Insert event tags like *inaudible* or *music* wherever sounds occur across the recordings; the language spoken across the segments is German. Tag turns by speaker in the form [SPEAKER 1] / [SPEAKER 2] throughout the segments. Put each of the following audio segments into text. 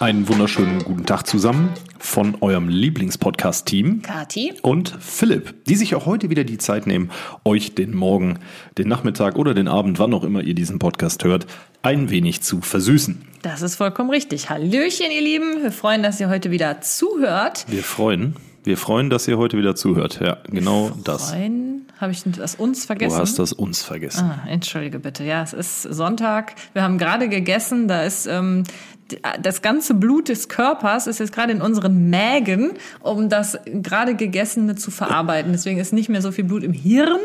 [SPEAKER 1] Einen wunderschönen guten Tag zusammen von eurem Lieblingspodcast-Team.
[SPEAKER 2] Kati.
[SPEAKER 1] Und Philipp, die sich auch heute wieder die Zeit nehmen, euch den Morgen, den Nachmittag oder den Abend, wann auch immer ihr diesen Podcast hört, ein wenig zu versüßen.
[SPEAKER 2] Das ist vollkommen richtig. Hallöchen, ihr Lieben. Wir freuen, dass ihr heute wieder zuhört.
[SPEAKER 1] Wir freuen, wir freuen, dass ihr heute wieder zuhört. Ja, genau das.
[SPEAKER 2] Freuen. Habe ich das uns vergessen?
[SPEAKER 1] Du hast das uns vergessen.
[SPEAKER 2] Ah, entschuldige bitte. Ja, es ist Sonntag. Wir haben gerade gegessen. Da ist ähm, das ganze Blut des Körpers ist jetzt gerade in unseren Mägen, um das gerade gegessene zu verarbeiten. Deswegen ist nicht mehr so viel Blut im Hirn.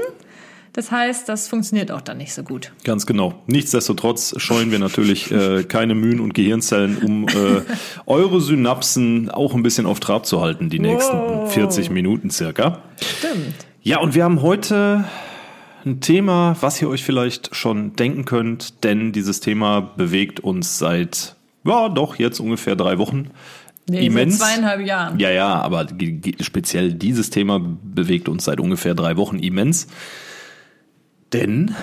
[SPEAKER 2] Das heißt, das funktioniert auch dann nicht so gut.
[SPEAKER 1] Ganz genau. Nichtsdestotrotz scheuen wir natürlich äh, keine Mühen und Gehirnzellen, um äh, *laughs* eure Synapsen auch ein bisschen auf Trab zu halten, die nächsten wow. 40 Minuten circa.
[SPEAKER 2] Stimmt.
[SPEAKER 1] Ja, und wir haben heute ein Thema, was ihr euch vielleicht schon denken könnt, denn dieses Thema bewegt uns seit ja, doch, jetzt ungefähr drei Wochen.
[SPEAKER 2] Nee, immens. Seit zweieinhalb Jahren.
[SPEAKER 1] Ja, ja, aber speziell dieses Thema bewegt uns seit ungefähr drei Wochen immens. Denn.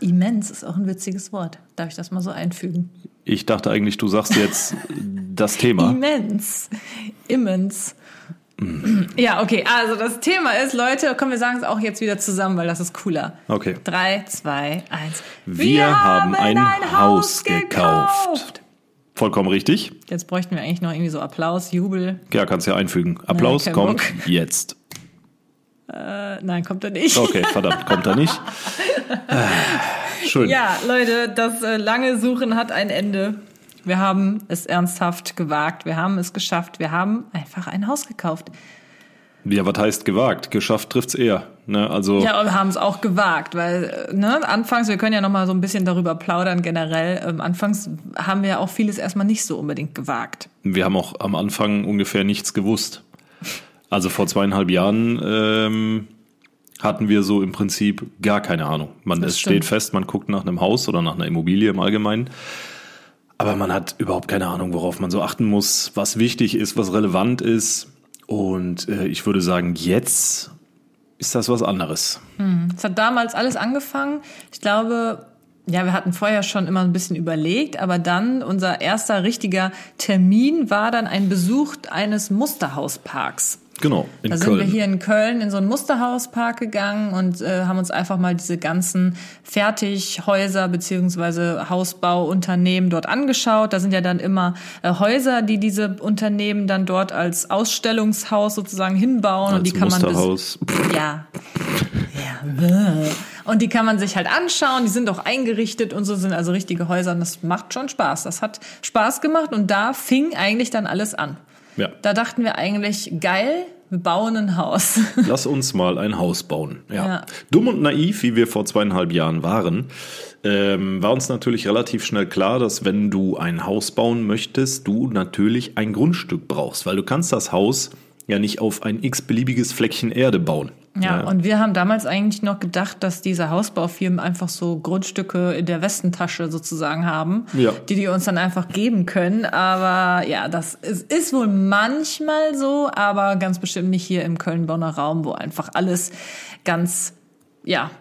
[SPEAKER 2] Immens ist auch ein witziges Wort. Darf ich das mal so einfügen?
[SPEAKER 1] Ich dachte eigentlich, du sagst jetzt das Thema.
[SPEAKER 2] Immens. Immens. Ja, okay. Also das Thema ist, Leute, komm, wir sagen es auch jetzt wieder zusammen, weil das ist cooler.
[SPEAKER 1] Okay.
[SPEAKER 2] Drei, zwei, eins.
[SPEAKER 1] Wir, wir haben ein, ein Haus gekauft. gekauft. Vollkommen richtig.
[SPEAKER 2] Jetzt bräuchten wir eigentlich noch irgendwie so Applaus, Jubel.
[SPEAKER 1] Ja, kannst ja einfügen. Applaus nein, kommt Bock. jetzt.
[SPEAKER 2] Äh, nein, kommt er nicht.
[SPEAKER 1] Okay, verdammt, kommt er nicht. *laughs* Schön.
[SPEAKER 2] Ja, Leute, das äh, lange Suchen hat ein Ende. Wir haben es ernsthaft gewagt. Wir haben es geschafft. Wir haben einfach ein Haus gekauft.
[SPEAKER 1] Ja, was heißt gewagt? Geschafft trifft's eher. Ne? Also
[SPEAKER 2] ja, wir haben es auch gewagt, weil ne, anfangs, wir können ja noch mal so ein bisschen darüber plaudern generell. Ähm, anfangs haben wir ja auch vieles erstmal nicht so unbedingt gewagt.
[SPEAKER 1] Wir haben auch am Anfang ungefähr nichts gewusst. Also vor zweieinhalb Jahren ähm, hatten wir so im Prinzip gar keine Ahnung. Man es steht fest, man guckt nach einem Haus oder nach einer Immobilie im Allgemeinen. Aber man hat überhaupt keine Ahnung, worauf man so achten muss, was wichtig ist, was relevant ist. Und äh, ich würde sagen, jetzt ist das was anderes.
[SPEAKER 2] Hm. Es hat damals alles angefangen. Ich glaube, ja, wir hatten vorher schon immer ein bisschen überlegt, aber dann unser erster richtiger Termin war dann ein Besuch eines Musterhausparks.
[SPEAKER 1] Genau,
[SPEAKER 2] in da sind wir hier in Köln in so einen Musterhauspark gegangen und äh, haben uns einfach mal diese ganzen Fertighäuser beziehungsweise Hausbauunternehmen dort angeschaut. Da sind ja dann immer äh, Häuser, die diese Unternehmen dann dort als Ausstellungshaus sozusagen hinbauen
[SPEAKER 1] als
[SPEAKER 2] und die kann
[SPEAKER 1] Musterhaus.
[SPEAKER 2] man *laughs* ja ja und die kann man sich halt anschauen. Die sind auch eingerichtet und so sind also richtige Häuser und das macht schon Spaß. Das hat Spaß gemacht und da fing eigentlich dann alles an.
[SPEAKER 1] Ja.
[SPEAKER 2] Da dachten wir eigentlich, geil, wir bauen ein Haus. *laughs*
[SPEAKER 1] Lass uns mal ein Haus bauen. Ja. ja. Dumm und naiv, wie wir vor zweieinhalb Jahren waren, ähm, war uns natürlich relativ schnell klar, dass wenn du ein Haus bauen möchtest, du natürlich ein Grundstück brauchst, weil du kannst das Haus ja nicht auf ein x-beliebiges Fleckchen Erde bauen.
[SPEAKER 2] Ja, ja, und wir haben damals eigentlich noch gedacht, dass diese Hausbaufirmen einfach so Grundstücke in der Westentasche sozusagen haben,
[SPEAKER 1] ja.
[SPEAKER 2] die die uns dann einfach geben können. Aber ja, das ist, ist wohl manchmal so, aber ganz bestimmt nicht hier im Köln-Bonner Raum, wo einfach alles ganz, ja,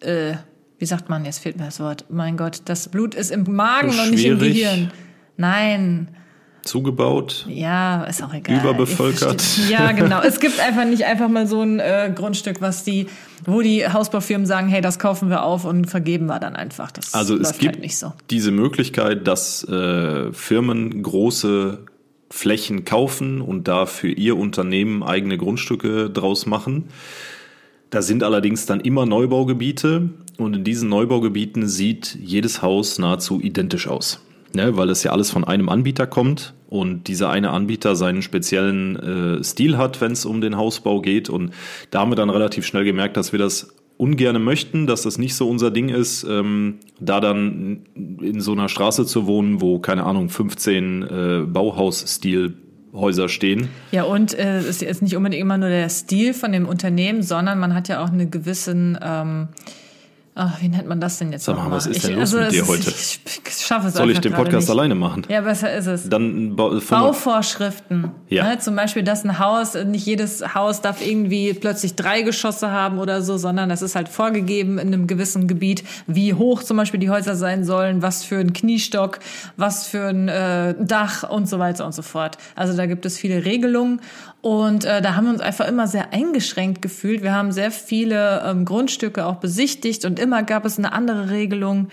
[SPEAKER 2] äh, wie sagt man, jetzt fehlt mir das Wort, mein Gott, das Blut ist im Magen und nicht im Gehirn. Nein,
[SPEAKER 1] zugebaut.
[SPEAKER 2] Ja, ist auch egal.
[SPEAKER 1] Überbevölkert.
[SPEAKER 2] Ja, genau. Es gibt einfach nicht einfach mal so ein äh, Grundstück, was die, wo die Hausbaufirmen sagen, hey, das kaufen wir auf und vergeben wir dann einfach. Das
[SPEAKER 1] also es gibt halt nicht so. diese Möglichkeit, dass äh, Firmen große Flächen kaufen und da für ihr Unternehmen eigene Grundstücke draus machen. Da sind allerdings dann immer Neubaugebiete und in diesen Neubaugebieten sieht jedes Haus nahezu identisch aus ne, weil das ja alles von einem Anbieter kommt und dieser eine Anbieter seinen speziellen äh, Stil hat, wenn es um den Hausbau geht. Und da haben wir dann relativ schnell gemerkt, dass wir das ungerne möchten, dass das nicht so unser Ding ist, ähm, da dann in so einer Straße zu wohnen, wo, keine Ahnung, 15 äh, Bauhausstil Häuser stehen.
[SPEAKER 2] Ja, und äh, es ist nicht unbedingt immer nur der Stil von dem Unternehmen, sondern man hat ja auch eine gewissen ähm, Ach, wie nennt man das denn jetzt
[SPEAKER 1] Sag mal, was ist denn
[SPEAKER 2] ich,
[SPEAKER 1] los
[SPEAKER 2] also
[SPEAKER 1] mit dir heute?
[SPEAKER 2] Ich, ich schaffe es
[SPEAKER 1] Soll ich den Podcast
[SPEAKER 2] nicht.
[SPEAKER 1] alleine machen?
[SPEAKER 2] Ja, besser ist es.
[SPEAKER 1] Dann ba-
[SPEAKER 2] Bauvorschriften.
[SPEAKER 1] Ja.
[SPEAKER 2] Ne, zum Beispiel, dass ein Haus, nicht jedes Haus darf irgendwie plötzlich drei Geschosse haben oder so, sondern das ist halt vorgegeben in einem gewissen Gebiet, wie hoch zum Beispiel die Häuser sein sollen, was für ein Kniestock, was für ein äh, Dach und so weiter und so fort. Also da gibt es viele Regelungen und äh, da haben wir uns einfach immer sehr eingeschränkt gefühlt. Wir haben sehr viele ähm, Grundstücke auch besichtigt und immer gab es eine andere Regelung.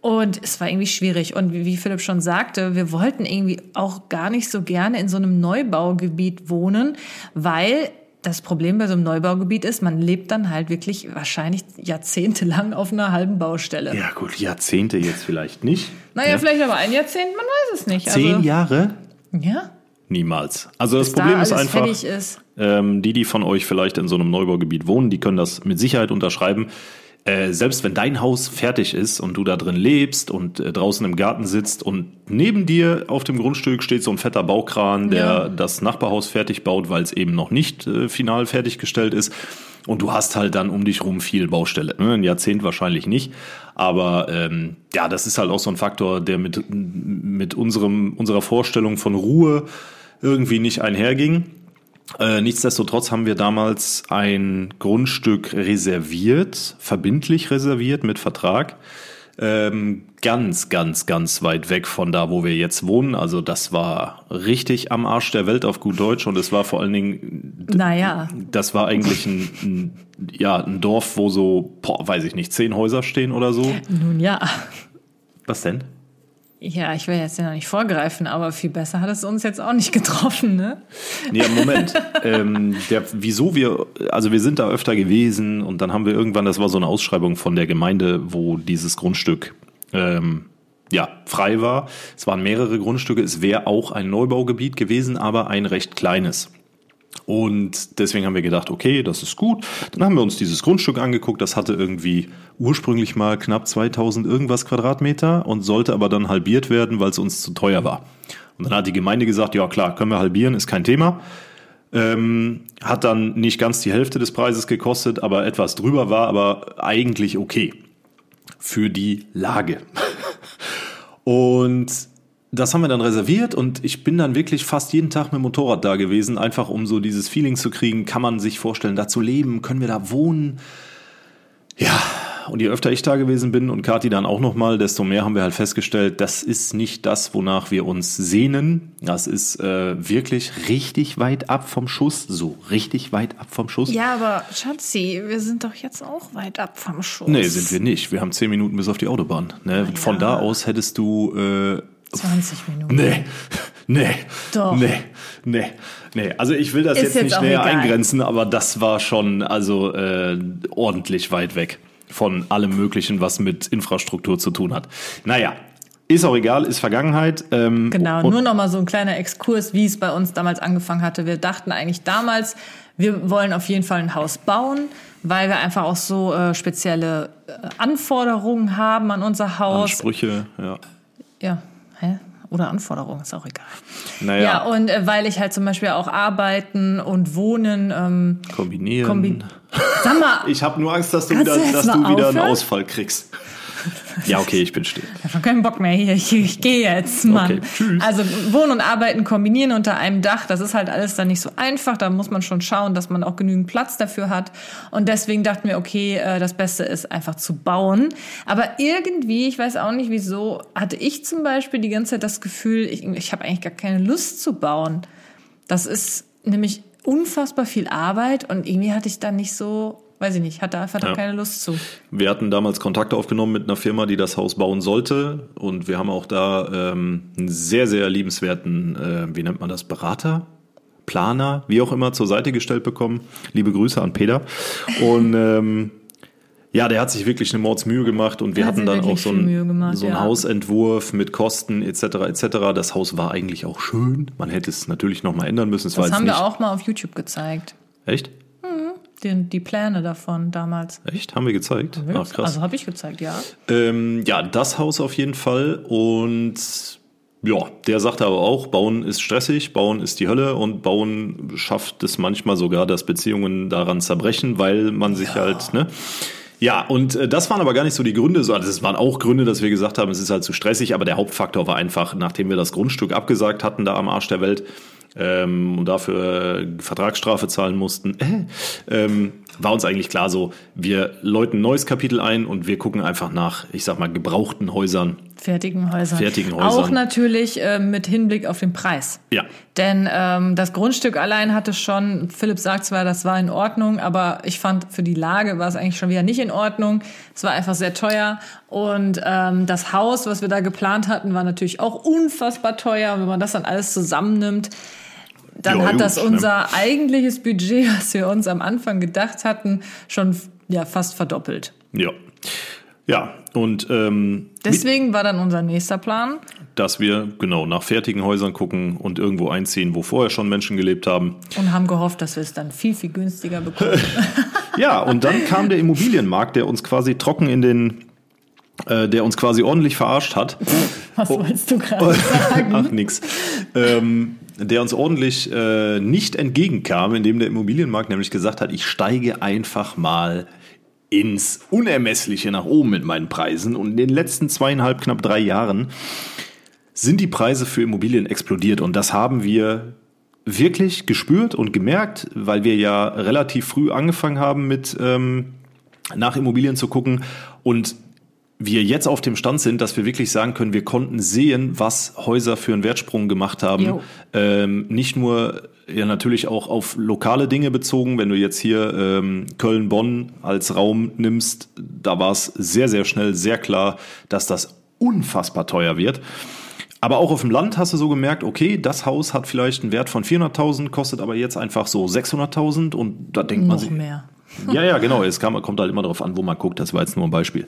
[SPEAKER 2] Und es war irgendwie schwierig. Und wie Philipp schon sagte, wir wollten irgendwie auch gar nicht so gerne in so einem Neubaugebiet wohnen, weil das Problem bei so einem Neubaugebiet ist, man lebt dann halt wirklich wahrscheinlich jahrzehntelang auf einer halben Baustelle.
[SPEAKER 1] Ja, gut, Jahrzehnte jetzt vielleicht nicht.
[SPEAKER 2] Naja, vielleicht aber ein Jahrzehnt, man weiß es nicht.
[SPEAKER 1] Zehn
[SPEAKER 2] also,
[SPEAKER 1] Jahre?
[SPEAKER 2] Ja,
[SPEAKER 1] Niemals. Also das
[SPEAKER 2] bis
[SPEAKER 1] Problem
[SPEAKER 2] da
[SPEAKER 1] ist einfach,
[SPEAKER 2] ist.
[SPEAKER 1] ähm, die, die von euch vielleicht in so einem Neubaugebiet wohnen, die können das mit Sicherheit unterschreiben. Äh, selbst wenn dein Haus fertig ist und du da drin lebst und äh, draußen im Garten sitzt und neben dir auf dem Grundstück steht so ein fetter Baukran, der
[SPEAKER 2] Ja.
[SPEAKER 1] das Nachbarhaus fertig baut, weil es eben noch nicht äh, final fertiggestellt ist. Und du hast halt dann um dich rum viel Baustelle. Ne? Ein Jahrzehnt wahrscheinlich nicht. Aber ähm, ja, das ist halt auch so ein Faktor, der mit, mit unserem, unserer Vorstellung von Ruhe irgendwie nicht einherging. Äh, nichtsdestotrotz haben wir damals ein Grundstück reserviert, verbindlich reserviert mit Vertrag. Ähm, ganz, ganz, ganz weit weg von da, wo wir jetzt wohnen. Also das war richtig am Arsch der Welt auf gut Deutsch und es war vor allen Dingen
[SPEAKER 2] Naja,
[SPEAKER 1] das war eigentlich ein, ein, ja, ein Dorf, wo so, boah, weiß ich nicht, zehn Häuser stehen oder so.
[SPEAKER 2] nun ja.
[SPEAKER 1] Was denn?
[SPEAKER 2] Ja, ich will jetzt ja noch nicht vorgreifen, aber viel besser hat es uns jetzt auch nicht getroffen, ne?
[SPEAKER 1] Nee, Moment. *laughs* ähm, der, wieso wir, also wir sind da öfter gewesen und dann haben wir irgendwann, das war so eine Ausschreibung von der Gemeinde, wo dieses Grundstück ähm, ja, frei war. Es waren mehrere Grundstücke, es wäre auch ein Neubaugebiet gewesen, aber ein recht kleines. Und deswegen haben wir gedacht, okay, das ist gut. Dann haben wir uns dieses Grundstück angeguckt. Das hatte irgendwie ursprünglich mal knapp 2000 irgendwas Quadratmeter und sollte aber dann halbiert werden, weil es uns zu teuer war. Und dann hat die Gemeinde gesagt, ja klar, können wir halbieren, ist kein Thema. Ähm, hat dann nicht ganz die Hälfte des Preises gekostet, aber etwas drüber war aber eigentlich okay für die Lage. *laughs* Und das haben wir dann reserviert und ich bin dann wirklich fast jeden Tag mit dem Motorrad da gewesen, einfach um so dieses Feeling zu kriegen, kann man sich vorstellen, da zu leben, können wir da wohnen? Ja, und je öfter ich da gewesen bin und Kathi dann auch nochmal, desto mehr haben wir halt festgestellt, das ist nicht das, wonach wir uns sehnen. Das ist äh, wirklich richtig weit ab vom Schuss, so richtig weit ab vom Schuss.
[SPEAKER 2] Ja, aber Schatzi, wir sind doch jetzt auch weit ab vom Schuss.
[SPEAKER 1] Nee, sind wir nicht. Wir haben zehn Minuten bis auf die Autobahn. Ne? Von da aus hättest du äh,
[SPEAKER 2] 20 Minuten.
[SPEAKER 1] Nee, nee,
[SPEAKER 2] Doch.
[SPEAKER 1] nee, nee, nee. Also ich will das
[SPEAKER 2] Ist
[SPEAKER 1] jetzt,
[SPEAKER 2] jetzt
[SPEAKER 1] nicht näher
[SPEAKER 2] egal.
[SPEAKER 1] eingrenzen, aber das war schon also äh, ordentlich weit weg von allem Möglichen, was mit Infrastruktur zu tun hat. Naja, ist auch egal, ist Vergangenheit. Ähm,
[SPEAKER 2] Genau, nur noch mal so ein kleiner Exkurs, wie es bei uns damals angefangen hatte. Wir dachten eigentlich damals, wir wollen auf jeden Fall ein Haus bauen, weil wir einfach auch so äh, spezielle äh, Anforderungen haben an unser Haus.
[SPEAKER 1] Ansprüche, ja.
[SPEAKER 2] Ja? Oder Anforderungen, ist auch egal.
[SPEAKER 1] Naja,
[SPEAKER 2] Ja, und äh, weil ich halt zum Beispiel auch arbeiten und wohnen ähm,
[SPEAKER 1] kombinieren.
[SPEAKER 2] kombi Sag mal,
[SPEAKER 1] ich habe nur Angst, dass du wieder,
[SPEAKER 2] du
[SPEAKER 1] dass du wieder einen? Ausfall kriegst. Ja, okay, ich bin still.
[SPEAKER 2] Ich habe keinen Bock mehr hier. Ich, ich gehe jetzt, Mann.
[SPEAKER 1] Okay, tschüss.
[SPEAKER 2] Also Wohnen und Arbeiten kombinieren unter einem Dach, das ist halt alles dann nicht so einfach. Da muss man schon schauen, dass man auch genügend Platz dafür hat. Und deswegen dachten wir, okay, äh, das Beste ist einfach zu bauen. Aber irgendwie, ich weiß auch nicht wieso, hatte ich zum Beispiel die ganze Zeit das Gefühl, ich, ich habe eigentlich gar keine Lust zu bauen. Das ist nämlich unfassbar viel Arbeit und irgendwie hatte ich da nicht so, weiß ich nicht, einfach da
[SPEAKER 1] Ja.
[SPEAKER 2] keine Lust zu.
[SPEAKER 1] Wir hatten damals Kontakt aufgenommen mit einer Firma, die das Haus bauen sollte. Und wir haben auch da ähm, einen sehr, sehr liebenswerten, äh, wie nennt man das, Berater? Planer, wie auch immer, zur Seite gestellt bekommen. Liebe Grüße an Peter. Und ähm, ja, der hat sich wirklich eine Mordsmühe gemacht und wir
[SPEAKER 2] Hat
[SPEAKER 1] hatten dann auch so einen,
[SPEAKER 2] gemacht,
[SPEAKER 1] so einen
[SPEAKER 2] ja.
[SPEAKER 1] Hausentwurf mit Kosten etc. etc. Das Haus war eigentlich auch schön. Man hätte es natürlich noch mal ändern müssen. Es
[SPEAKER 2] Das haben wir auch mal auf YouTube gezeigt.
[SPEAKER 1] echt,
[SPEAKER 2] Die, die Pläne davon damals.
[SPEAKER 1] echt, haben wir gezeigt. Ach krass.
[SPEAKER 2] Also habe ich gezeigt, ja.
[SPEAKER 1] Ähm, ja, das Haus auf jeden Fall. Und ja, der sagte aber auch, Bauen ist stressig, Bauen ist die Hölle und Bauen schafft es manchmal sogar, dass Beziehungen daran zerbrechen, weil man sich halt, ne? Ja, und äh, das waren aber gar nicht so die Gründe. So, also es waren auch Gründe, dass wir gesagt haben, es ist halt zu stressig, aber der Hauptfaktor war einfach, nachdem wir das Grundstück abgesagt hatten, da am Arsch der Welt, ähm, und dafür äh, Vertragsstrafe zahlen mussten, äh, ähm, war uns eigentlich klar so, wir läuten ein neues Kapitel ein und wir gucken einfach nach, ich sag mal, gebrauchten Häusern.
[SPEAKER 2] Fertigen Häusern.
[SPEAKER 1] Fertigen Häusern.
[SPEAKER 2] Auch natürlich äh, mit Hinblick auf den Preis.
[SPEAKER 1] Ja.
[SPEAKER 2] Denn ähm, das Grundstück allein hatte schon, Philipp sagt zwar, das war in Ordnung, aber ich fand, für die Lage war es eigentlich schon wieder nicht in Ordnung. Es war einfach sehr teuer. Und ähm, das Haus, was wir da geplant hatten, war natürlich auch unfassbar teuer. Und wenn man das dann alles zusammennimmt, dann
[SPEAKER 1] Ja,
[SPEAKER 2] hat das
[SPEAKER 1] ne?
[SPEAKER 2] unser eigentliches Budget, *laughs* was wir uns am Anfang gedacht hatten, schon ja, fast verdoppelt.
[SPEAKER 1] Ja. Ja, und ähm,
[SPEAKER 2] Deswegen war dann unser nächster Plan.
[SPEAKER 1] dass wir genau nach fertigen Häusern gucken und irgendwo einziehen, wo vorher schon Menschen gelebt haben.
[SPEAKER 2] Und haben gehofft, dass wir es dann viel, viel günstiger bekommen. *laughs*
[SPEAKER 1] Ja, und dann kam der Immobilienmarkt, der uns quasi trocken in den, äh, der uns quasi ordentlich verarscht hat.
[SPEAKER 2] Was wolltest du gerade *laughs* sagen?
[SPEAKER 1] Ach, nix. Ähm, der uns ordentlich äh, nicht entgegenkam, indem der Immobilienmarkt nämlich gesagt hat, ich steige einfach mal ins Unermessliche nach oben mit meinen Preisen. Und in den letzten zweieinhalb, knapp drei Jahren sind die Preise für Immobilien explodiert. Und das haben wir wirklich gespürt und gemerkt, weil wir ja relativ früh angefangen haben mit ähm, nach Immobilien zu gucken und wir jetzt auf dem Stand sind, dass wir wirklich sagen können, wir konnten sehen, was Häuser für einen Wertsprung gemacht haben. Ähm, nicht nur ja natürlich auch auf lokale Dinge bezogen. Wenn du jetzt hier ähm, Köln-Bonn als Raum nimmst, da war es sehr, sehr schnell sehr klar, dass das unfassbar teuer wird. Aber auch auf dem Land hast du so gemerkt, okay, das Haus hat vielleicht einen Wert von 400.000, kostet aber jetzt einfach so 600.000 und da denkt man
[SPEAKER 2] Noch
[SPEAKER 1] sich,
[SPEAKER 2] mehr.
[SPEAKER 1] ja, ja, genau. Es kam, kommt halt immer darauf an, wo man guckt. Das war jetzt nur ein Beispiel.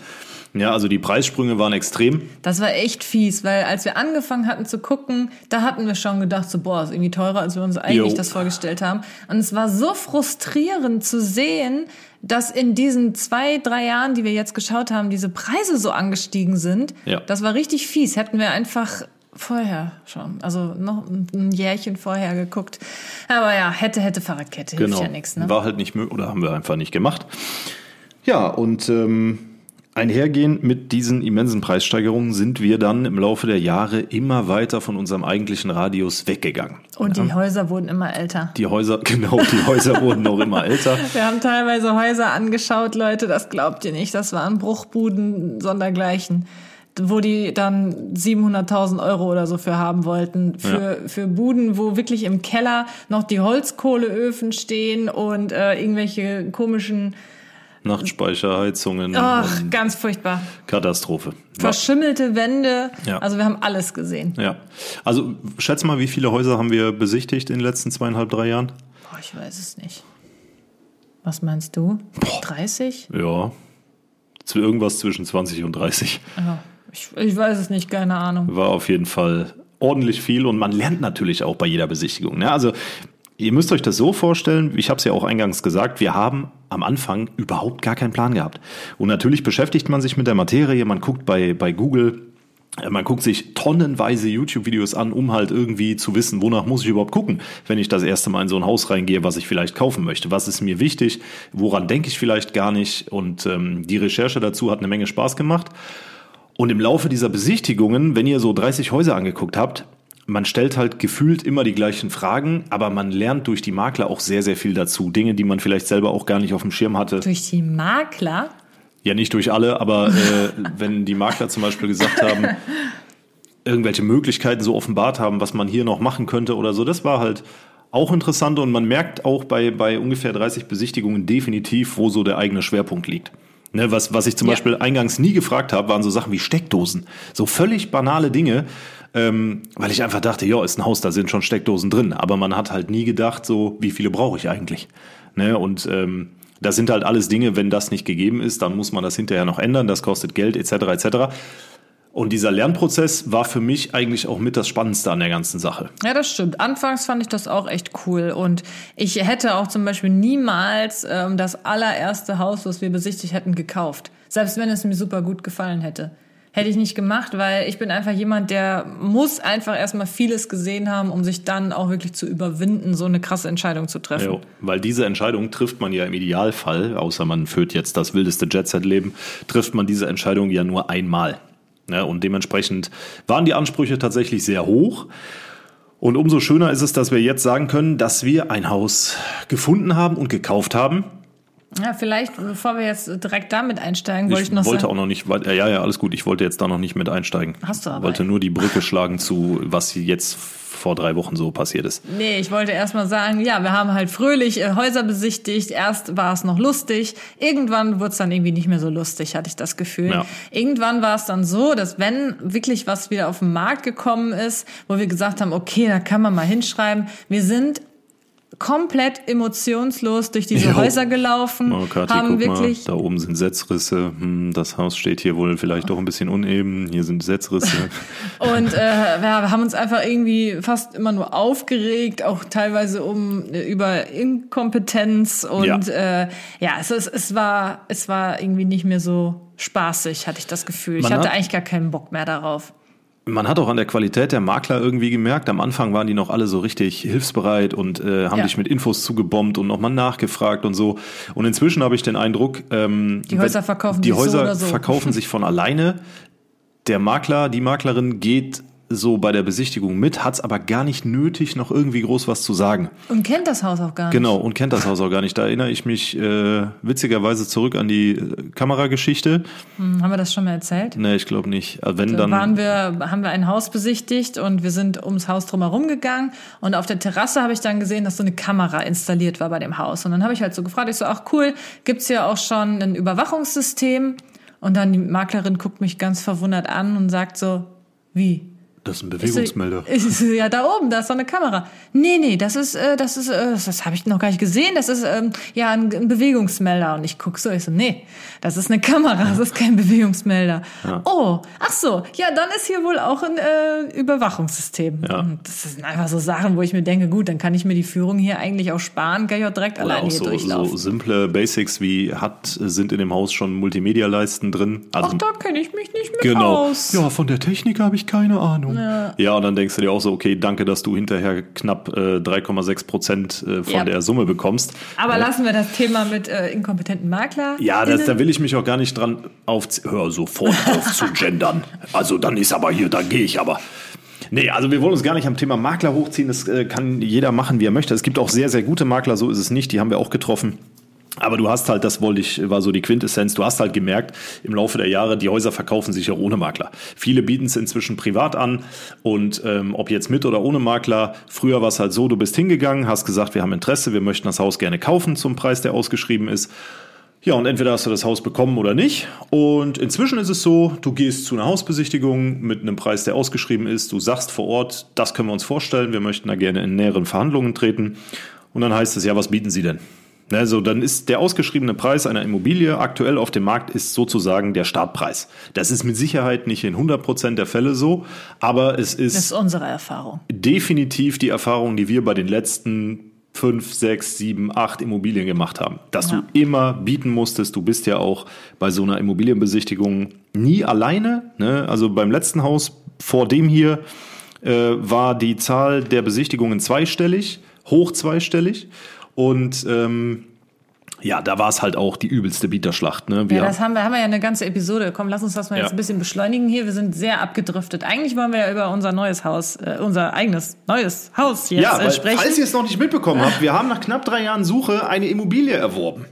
[SPEAKER 1] Ja, also die Preissprünge waren extrem.
[SPEAKER 2] Das war echt fies, weil als wir angefangen hatten zu gucken, da hatten wir schon gedacht, so boah, ist irgendwie teurer, als wir uns eigentlich
[SPEAKER 1] Jo.
[SPEAKER 2] das vorgestellt haben. Und es war so frustrierend zu sehen, dass in diesen zwei, drei Jahren, die wir jetzt geschaut haben, diese Preise so angestiegen sind.
[SPEAKER 1] Ja.
[SPEAKER 2] Das war richtig fies. Hätten wir einfach vorher schon, also noch ein Jährchen vorher geguckt. Aber ja, hätte, hätte Fahrradkette, hilft
[SPEAKER 1] Genau.
[SPEAKER 2] ja nichts. Ne?
[SPEAKER 1] War halt nicht möglich oder haben wir einfach nicht gemacht. Ja, und ähm, einhergehend mit diesen immensen Preissteigerungen sind wir dann im Laufe der Jahre immer weiter von unserem eigentlichen Radius weggegangen.
[SPEAKER 2] Und die Häuser wurden immer älter.
[SPEAKER 1] Die Häuser, *laughs* genau, die Häuser wurden noch immer älter. *laughs*
[SPEAKER 2] Wir haben teilweise Häuser angeschaut, Leute, das glaubt ihr nicht. Das waren Bruchbuden sondergleichen, wo die dann 700.000 Euro oder so für haben wollten. Für, für Buden, wo wirklich im Keller noch die Holzkohleöfen stehen und äh, irgendwelche komischen,
[SPEAKER 1] Nachtspeicherheizungen.
[SPEAKER 2] ach, ganz furchtbar.
[SPEAKER 1] Katastrophe.
[SPEAKER 2] Verschimmelte Wände.
[SPEAKER 1] Ja.
[SPEAKER 2] Also wir haben alles gesehen.
[SPEAKER 1] ja. Also schätz mal, wie viele Häuser haben wir besichtigt in den letzten zweieinhalb, drei Jahren?
[SPEAKER 2] Boah, ich weiß es nicht. Was meinst du? 30?
[SPEAKER 1] Ja. Zu irgendwas zwischen 20 und 30.
[SPEAKER 2] Ja, ich, ich weiß es nicht, keine Ahnung.
[SPEAKER 1] War auf jeden Fall ordentlich viel und man lernt natürlich auch bei jeder Besichtigung. Ne? Also ihr müsst euch das so vorstellen, ich habe es ja auch eingangs gesagt, wir haben am Anfang überhaupt gar keinen Plan gehabt. Und natürlich beschäftigt man sich mit der Materie, man guckt bei, bei Google, äh, man guckt sich tonnenweise YouTube-Videos an, um halt irgendwie zu wissen, wonach muss ich überhaupt gucken, wenn ich das erste Mal in so ein Haus reingehe, was ich vielleicht kaufen möchte. Was ist mir wichtig? Woran denke ich vielleicht gar nicht? Und ähm, die Recherche dazu hat eine Menge Spaß gemacht. Und im Laufe dieser Besichtigungen, wenn ihr so 30 Häuser angeguckt habt, man stellt halt gefühlt immer die gleichen Fragen, aber man lernt durch die Makler auch sehr, sehr viel dazu. Dinge, die man vielleicht selber auch gar nicht auf dem Schirm hatte.
[SPEAKER 2] Durch die Makler?
[SPEAKER 1] Ja, nicht durch alle, aber äh, *laughs* wenn die Makler zum Beispiel gesagt haben, irgendwelche Möglichkeiten so offenbart haben, was man hier noch machen könnte oder so, das war halt auch interessant und man merkt auch bei, bei ungefähr 30 Besichtigungen definitiv, wo so der eigene Schwerpunkt liegt. Ne, was, was ich zum
[SPEAKER 2] Ja.
[SPEAKER 1] Beispiel eingangs nie gefragt habe, waren so Sachen wie Steckdosen. So völlig banale Dinge, ähm, weil ich einfach dachte, ja, ist ein Haus, da sind schon Steckdosen drin. Aber man hat halt nie gedacht, so, wie viele brauche ich eigentlich? Ne, und ähm, das sind halt alles Dinge, wenn das nicht gegeben ist, dann muss man das hinterher noch ändern, das kostet Geld etc. etc. Und dieser Lernprozess war für mich eigentlich auch mit das Spannendste an der ganzen Sache.
[SPEAKER 2] Ja, das stimmt. Anfangs fand ich das auch echt cool. Und ich hätte auch zum Beispiel niemals ähm, das allererste Haus, was wir besichtigt hätten, gekauft. Selbst wenn es mir super gut gefallen hätte. Hätte ich nicht gemacht, weil ich bin einfach jemand, der muss einfach erstmal vieles gesehen haben, um sich dann auch wirklich zu überwinden, so eine krasse Entscheidung zu treffen.
[SPEAKER 1] Jo, weil diese Entscheidung trifft man ja im Idealfall, außer man führt jetzt das wildeste Jet-Set-Leben, trifft man diese Entscheidung ja nur einmal. Ne? Und dementsprechend waren die Ansprüche tatsächlich sehr hoch. Und umso schöner ist es, dass wir jetzt sagen können, dass wir ein Haus gefunden haben und gekauft haben.
[SPEAKER 2] Ja, vielleicht, bevor wir jetzt direkt damit einsteigen,
[SPEAKER 1] Ich
[SPEAKER 2] wollte ich noch
[SPEAKER 1] wollte
[SPEAKER 2] sagen.
[SPEAKER 1] auch noch nicht, ja, ja, alles gut. Ich wollte jetzt da noch nicht mit einsteigen.
[SPEAKER 2] Hast du aber.
[SPEAKER 1] Wollte nur die Brücke schlagen zu, was jetzt vor drei Wochen so passiert ist.
[SPEAKER 2] Nee, ich wollte erst mal sagen, ja, wir haben halt fröhlich äh, Häuser besichtigt. Erst war es noch lustig. Irgendwann wurde es dann irgendwie nicht mehr so lustig, hatte ich das Gefühl.
[SPEAKER 1] Ja.
[SPEAKER 2] Irgendwann war es dann so, dass wenn wirklich was wieder auf den Markt gekommen ist, wo wir gesagt haben, okay, da kann man mal hinschreiben, wir sind komplett emotionslos durch diese
[SPEAKER 1] Jo.
[SPEAKER 2] Häuser gelaufen,
[SPEAKER 1] Oh, Kathi,
[SPEAKER 2] haben
[SPEAKER 1] guck
[SPEAKER 2] wirklich
[SPEAKER 1] mal, da oben sind Setzrisse. Hm, das Haus steht hier wohl vielleicht doch ein bisschen uneben. Hier sind Setzrisse. *laughs*
[SPEAKER 2] Und äh, ja, wir haben uns einfach irgendwie fast immer nur aufgeregt, auch teilweise um über Inkompetenz und ja, äh, ja es, es, es war es war irgendwie nicht mehr so spaßig, hatte ich das Gefühl. Ich
[SPEAKER 1] Man
[SPEAKER 2] hatte
[SPEAKER 1] hat-
[SPEAKER 2] eigentlich gar keinen Bock mehr darauf.
[SPEAKER 1] Man hat auch an der Qualität der Makler irgendwie gemerkt, am Anfang waren die noch alle so richtig hilfsbereit und äh, haben
[SPEAKER 2] Ja.
[SPEAKER 1] dich mit Infos zugebombt und nochmal nachgefragt und so. Und inzwischen habe ich den Eindruck, ähm,
[SPEAKER 2] Die Häuser verkaufen
[SPEAKER 1] die
[SPEAKER 2] so
[SPEAKER 1] Häuser
[SPEAKER 2] oder so.
[SPEAKER 1] verkaufen sich von alleine. Der Makler, die Maklerin geht so bei der Besichtigung mit, hat es aber gar nicht nötig, noch irgendwie groß was zu sagen.
[SPEAKER 2] Und kennt das Haus auch gar nicht.
[SPEAKER 1] Genau, und kennt das Haus auch gar nicht. Da erinnere ich mich äh, witzigerweise zurück an die äh, Kamerageschichte.
[SPEAKER 2] Hm, haben wir das schon mal erzählt?
[SPEAKER 1] Nee, ich glaube nicht. Also Wenn
[SPEAKER 2] Da
[SPEAKER 1] dann.
[SPEAKER 2] waren wir, haben wir ein Haus besichtigt und wir sind ums Haus drumherum gegangen und auf der Terrasse habe ich dann gesehen, dass so eine Kamera installiert war bei dem Haus. Und dann habe ich halt so gefragt, ich so, ach cool, gibt's ja auch schon ein Überwachungssystem? Und dann die Maklerin guckt mich ganz verwundert an und sagt so, wie?
[SPEAKER 1] Das ist ein Bewegungsmelder. *laughs*
[SPEAKER 2] Ich so, ja, da oben, da ist so eine Kamera. Nee, nee, das ist, äh, das ist, äh, das, das habe ich noch gar nicht gesehen. Das ist ähm, ja ein, ein Bewegungsmelder. Und ich guck so, ich so, nee, das ist eine Kamera, das ist kein Bewegungsmelder. Oh, ach so, ja, dann ist hier wohl auch ein äh, Überwachungssystem.
[SPEAKER 1] Ja.
[SPEAKER 2] Und das sind einfach so Sachen, wo ich mir denke, gut, dann kann ich mir die Führung hier eigentlich auch sparen, kann ich auch direkt
[SPEAKER 1] Oder
[SPEAKER 2] alleine
[SPEAKER 1] auch
[SPEAKER 2] hier
[SPEAKER 1] so,
[SPEAKER 2] durchlaufen.
[SPEAKER 1] so simple Basics wie hat sind in dem Haus schon Multimedia-Leisten drin. Also
[SPEAKER 2] ach, da kenne ich mich nicht mit
[SPEAKER 1] genau.
[SPEAKER 2] aus.
[SPEAKER 1] Ja, von der Technik habe ich keine Ahnung. Ja. und dann denkst du dir auch so, okay, danke, dass du hinterher knapp äh, 3,6 Prozent äh, von
[SPEAKER 2] Ja.
[SPEAKER 1] der Summe bekommst.
[SPEAKER 2] Aber lassen wir das Thema mit äh, inkompetenten Makler.
[SPEAKER 1] Ja, das, da will ich mich auch gar nicht dran auf, hör sofort auf zu *laughs* gendern. Also dann ist aber hier, dann gehe ich aber. Nee, also wir wollen uns gar nicht am Thema Makler hochziehen. Das äh, kann jeder machen, wie er möchte. Es gibt auch sehr, sehr gute Makler, so ist es nicht. Die haben wir auch getroffen. Aber du hast halt, das wollte ich, war so die Quintessenz, du hast halt gemerkt, im Laufe der Jahre, die Häuser verkaufen sich auch ohne Makler. Viele bieten es inzwischen privat an und ähm, ob jetzt mit oder ohne Makler, früher war es halt so, du bist hingegangen, hast gesagt, wir haben Interesse, wir möchten das Haus gerne kaufen zum Preis, der ausgeschrieben ist. Ja, und entweder hast du das Haus bekommen oder nicht. Und inzwischen ist es so, du gehst zu einer Hausbesichtigung mit einem Preis, der ausgeschrieben ist. Du sagst vor Ort, das können wir uns vorstellen, wir möchten da gerne in näheren Verhandlungen treten. Und dann heißt es, ja, was bieten Sie denn? Also dann ist der ausgeschriebene Preis einer Immobilie aktuell auf dem Markt ist sozusagen der Startpreis. Das ist mit Sicherheit nicht in 100% der Fälle so, aber es
[SPEAKER 2] Das ist unsere Erfahrung.
[SPEAKER 1] definitiv die Erfahrung, die wir bei den letzten fünf, sechs, sieben, acht Immobilien gemacht haben. Dass
[SPEAKER 2] Ja.
[SPEAKER 1] du immer bieten musstest. Du bist ja auch bei so einer Immobilienbesichtigung nie alleine. Ne? Also beim letzten Haus vor dem hier äh, war die Zahl der Besichtigungen zweistellig, hoch zweistellig. Und ähm, ja, da war es halt auch die übelste Bieterschlacht. Ne? Wir,
[SPEAKER 2] Ja, das haben wir, haben wir ja eine ganze Episode. Komm, lass uns das mal
[SPEAKER 1] Ja.
[SPEAKER 2] jetzt ein bisschen beschleunigen hier. Wir sind sehr abgedriftet. Eigentlich wollen wir ja über unser neues Haus, äh, unser eigenes neues Haus jetzt
[SPEAKER 1] Ja,
[SPEAKER 2] äh,
[SPEAKER 1] weil,
[SPEAKER 2] sprechen.
[SPEAKER 1] falls ihr es noch nicht mitbekommen habt, wir haben nach knapp drei Jahren Suche eine Immobilie erworben.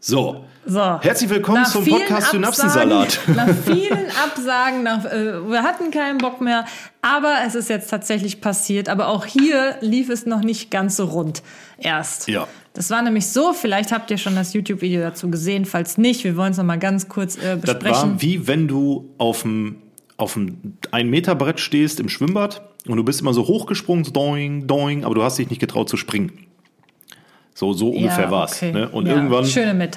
[SPEAKER 1] So.
[SPEAKER 2] So.
[SPEAKER 1] Herzlich willkommen
[SPEAKER 2] Nach
[SPEAKER 1] zum Podcast Synapsensalat. *laughs*
[SPEAKER 2] Nach vielen Absagen, nach, äh, wir hatten keinen Bock mehr, aber es ist jetzt tatsächlich passiert. Aber auch hier lief es noch nicht ganz so rund erst.
[SPEAKER 1] Ja.
[SPEAKER 2] Das war nämlich so, vielleicht habt ihr schon das YouTube-Video dazu gesehen, falls nicht, wir wollen es noch mal ganz kurz äh,
[SPEAKER 1] Das
[SPEAKER 2] besprechen.
[SPEAKER 1] war wie wenn du auf dem auf dem 1 Meter Brett stehst im Schwimmbad und du bist immer so hochgesprungen, so doing, doing, aber du hast dich nicht getraut zu springen. So, so ungefähr war's.
[SPEAKER 2] okay.
[SPEAKER 1] Ne? Und
[SPEAKER 2] Ja,
[SPEAKER 1] irgendwann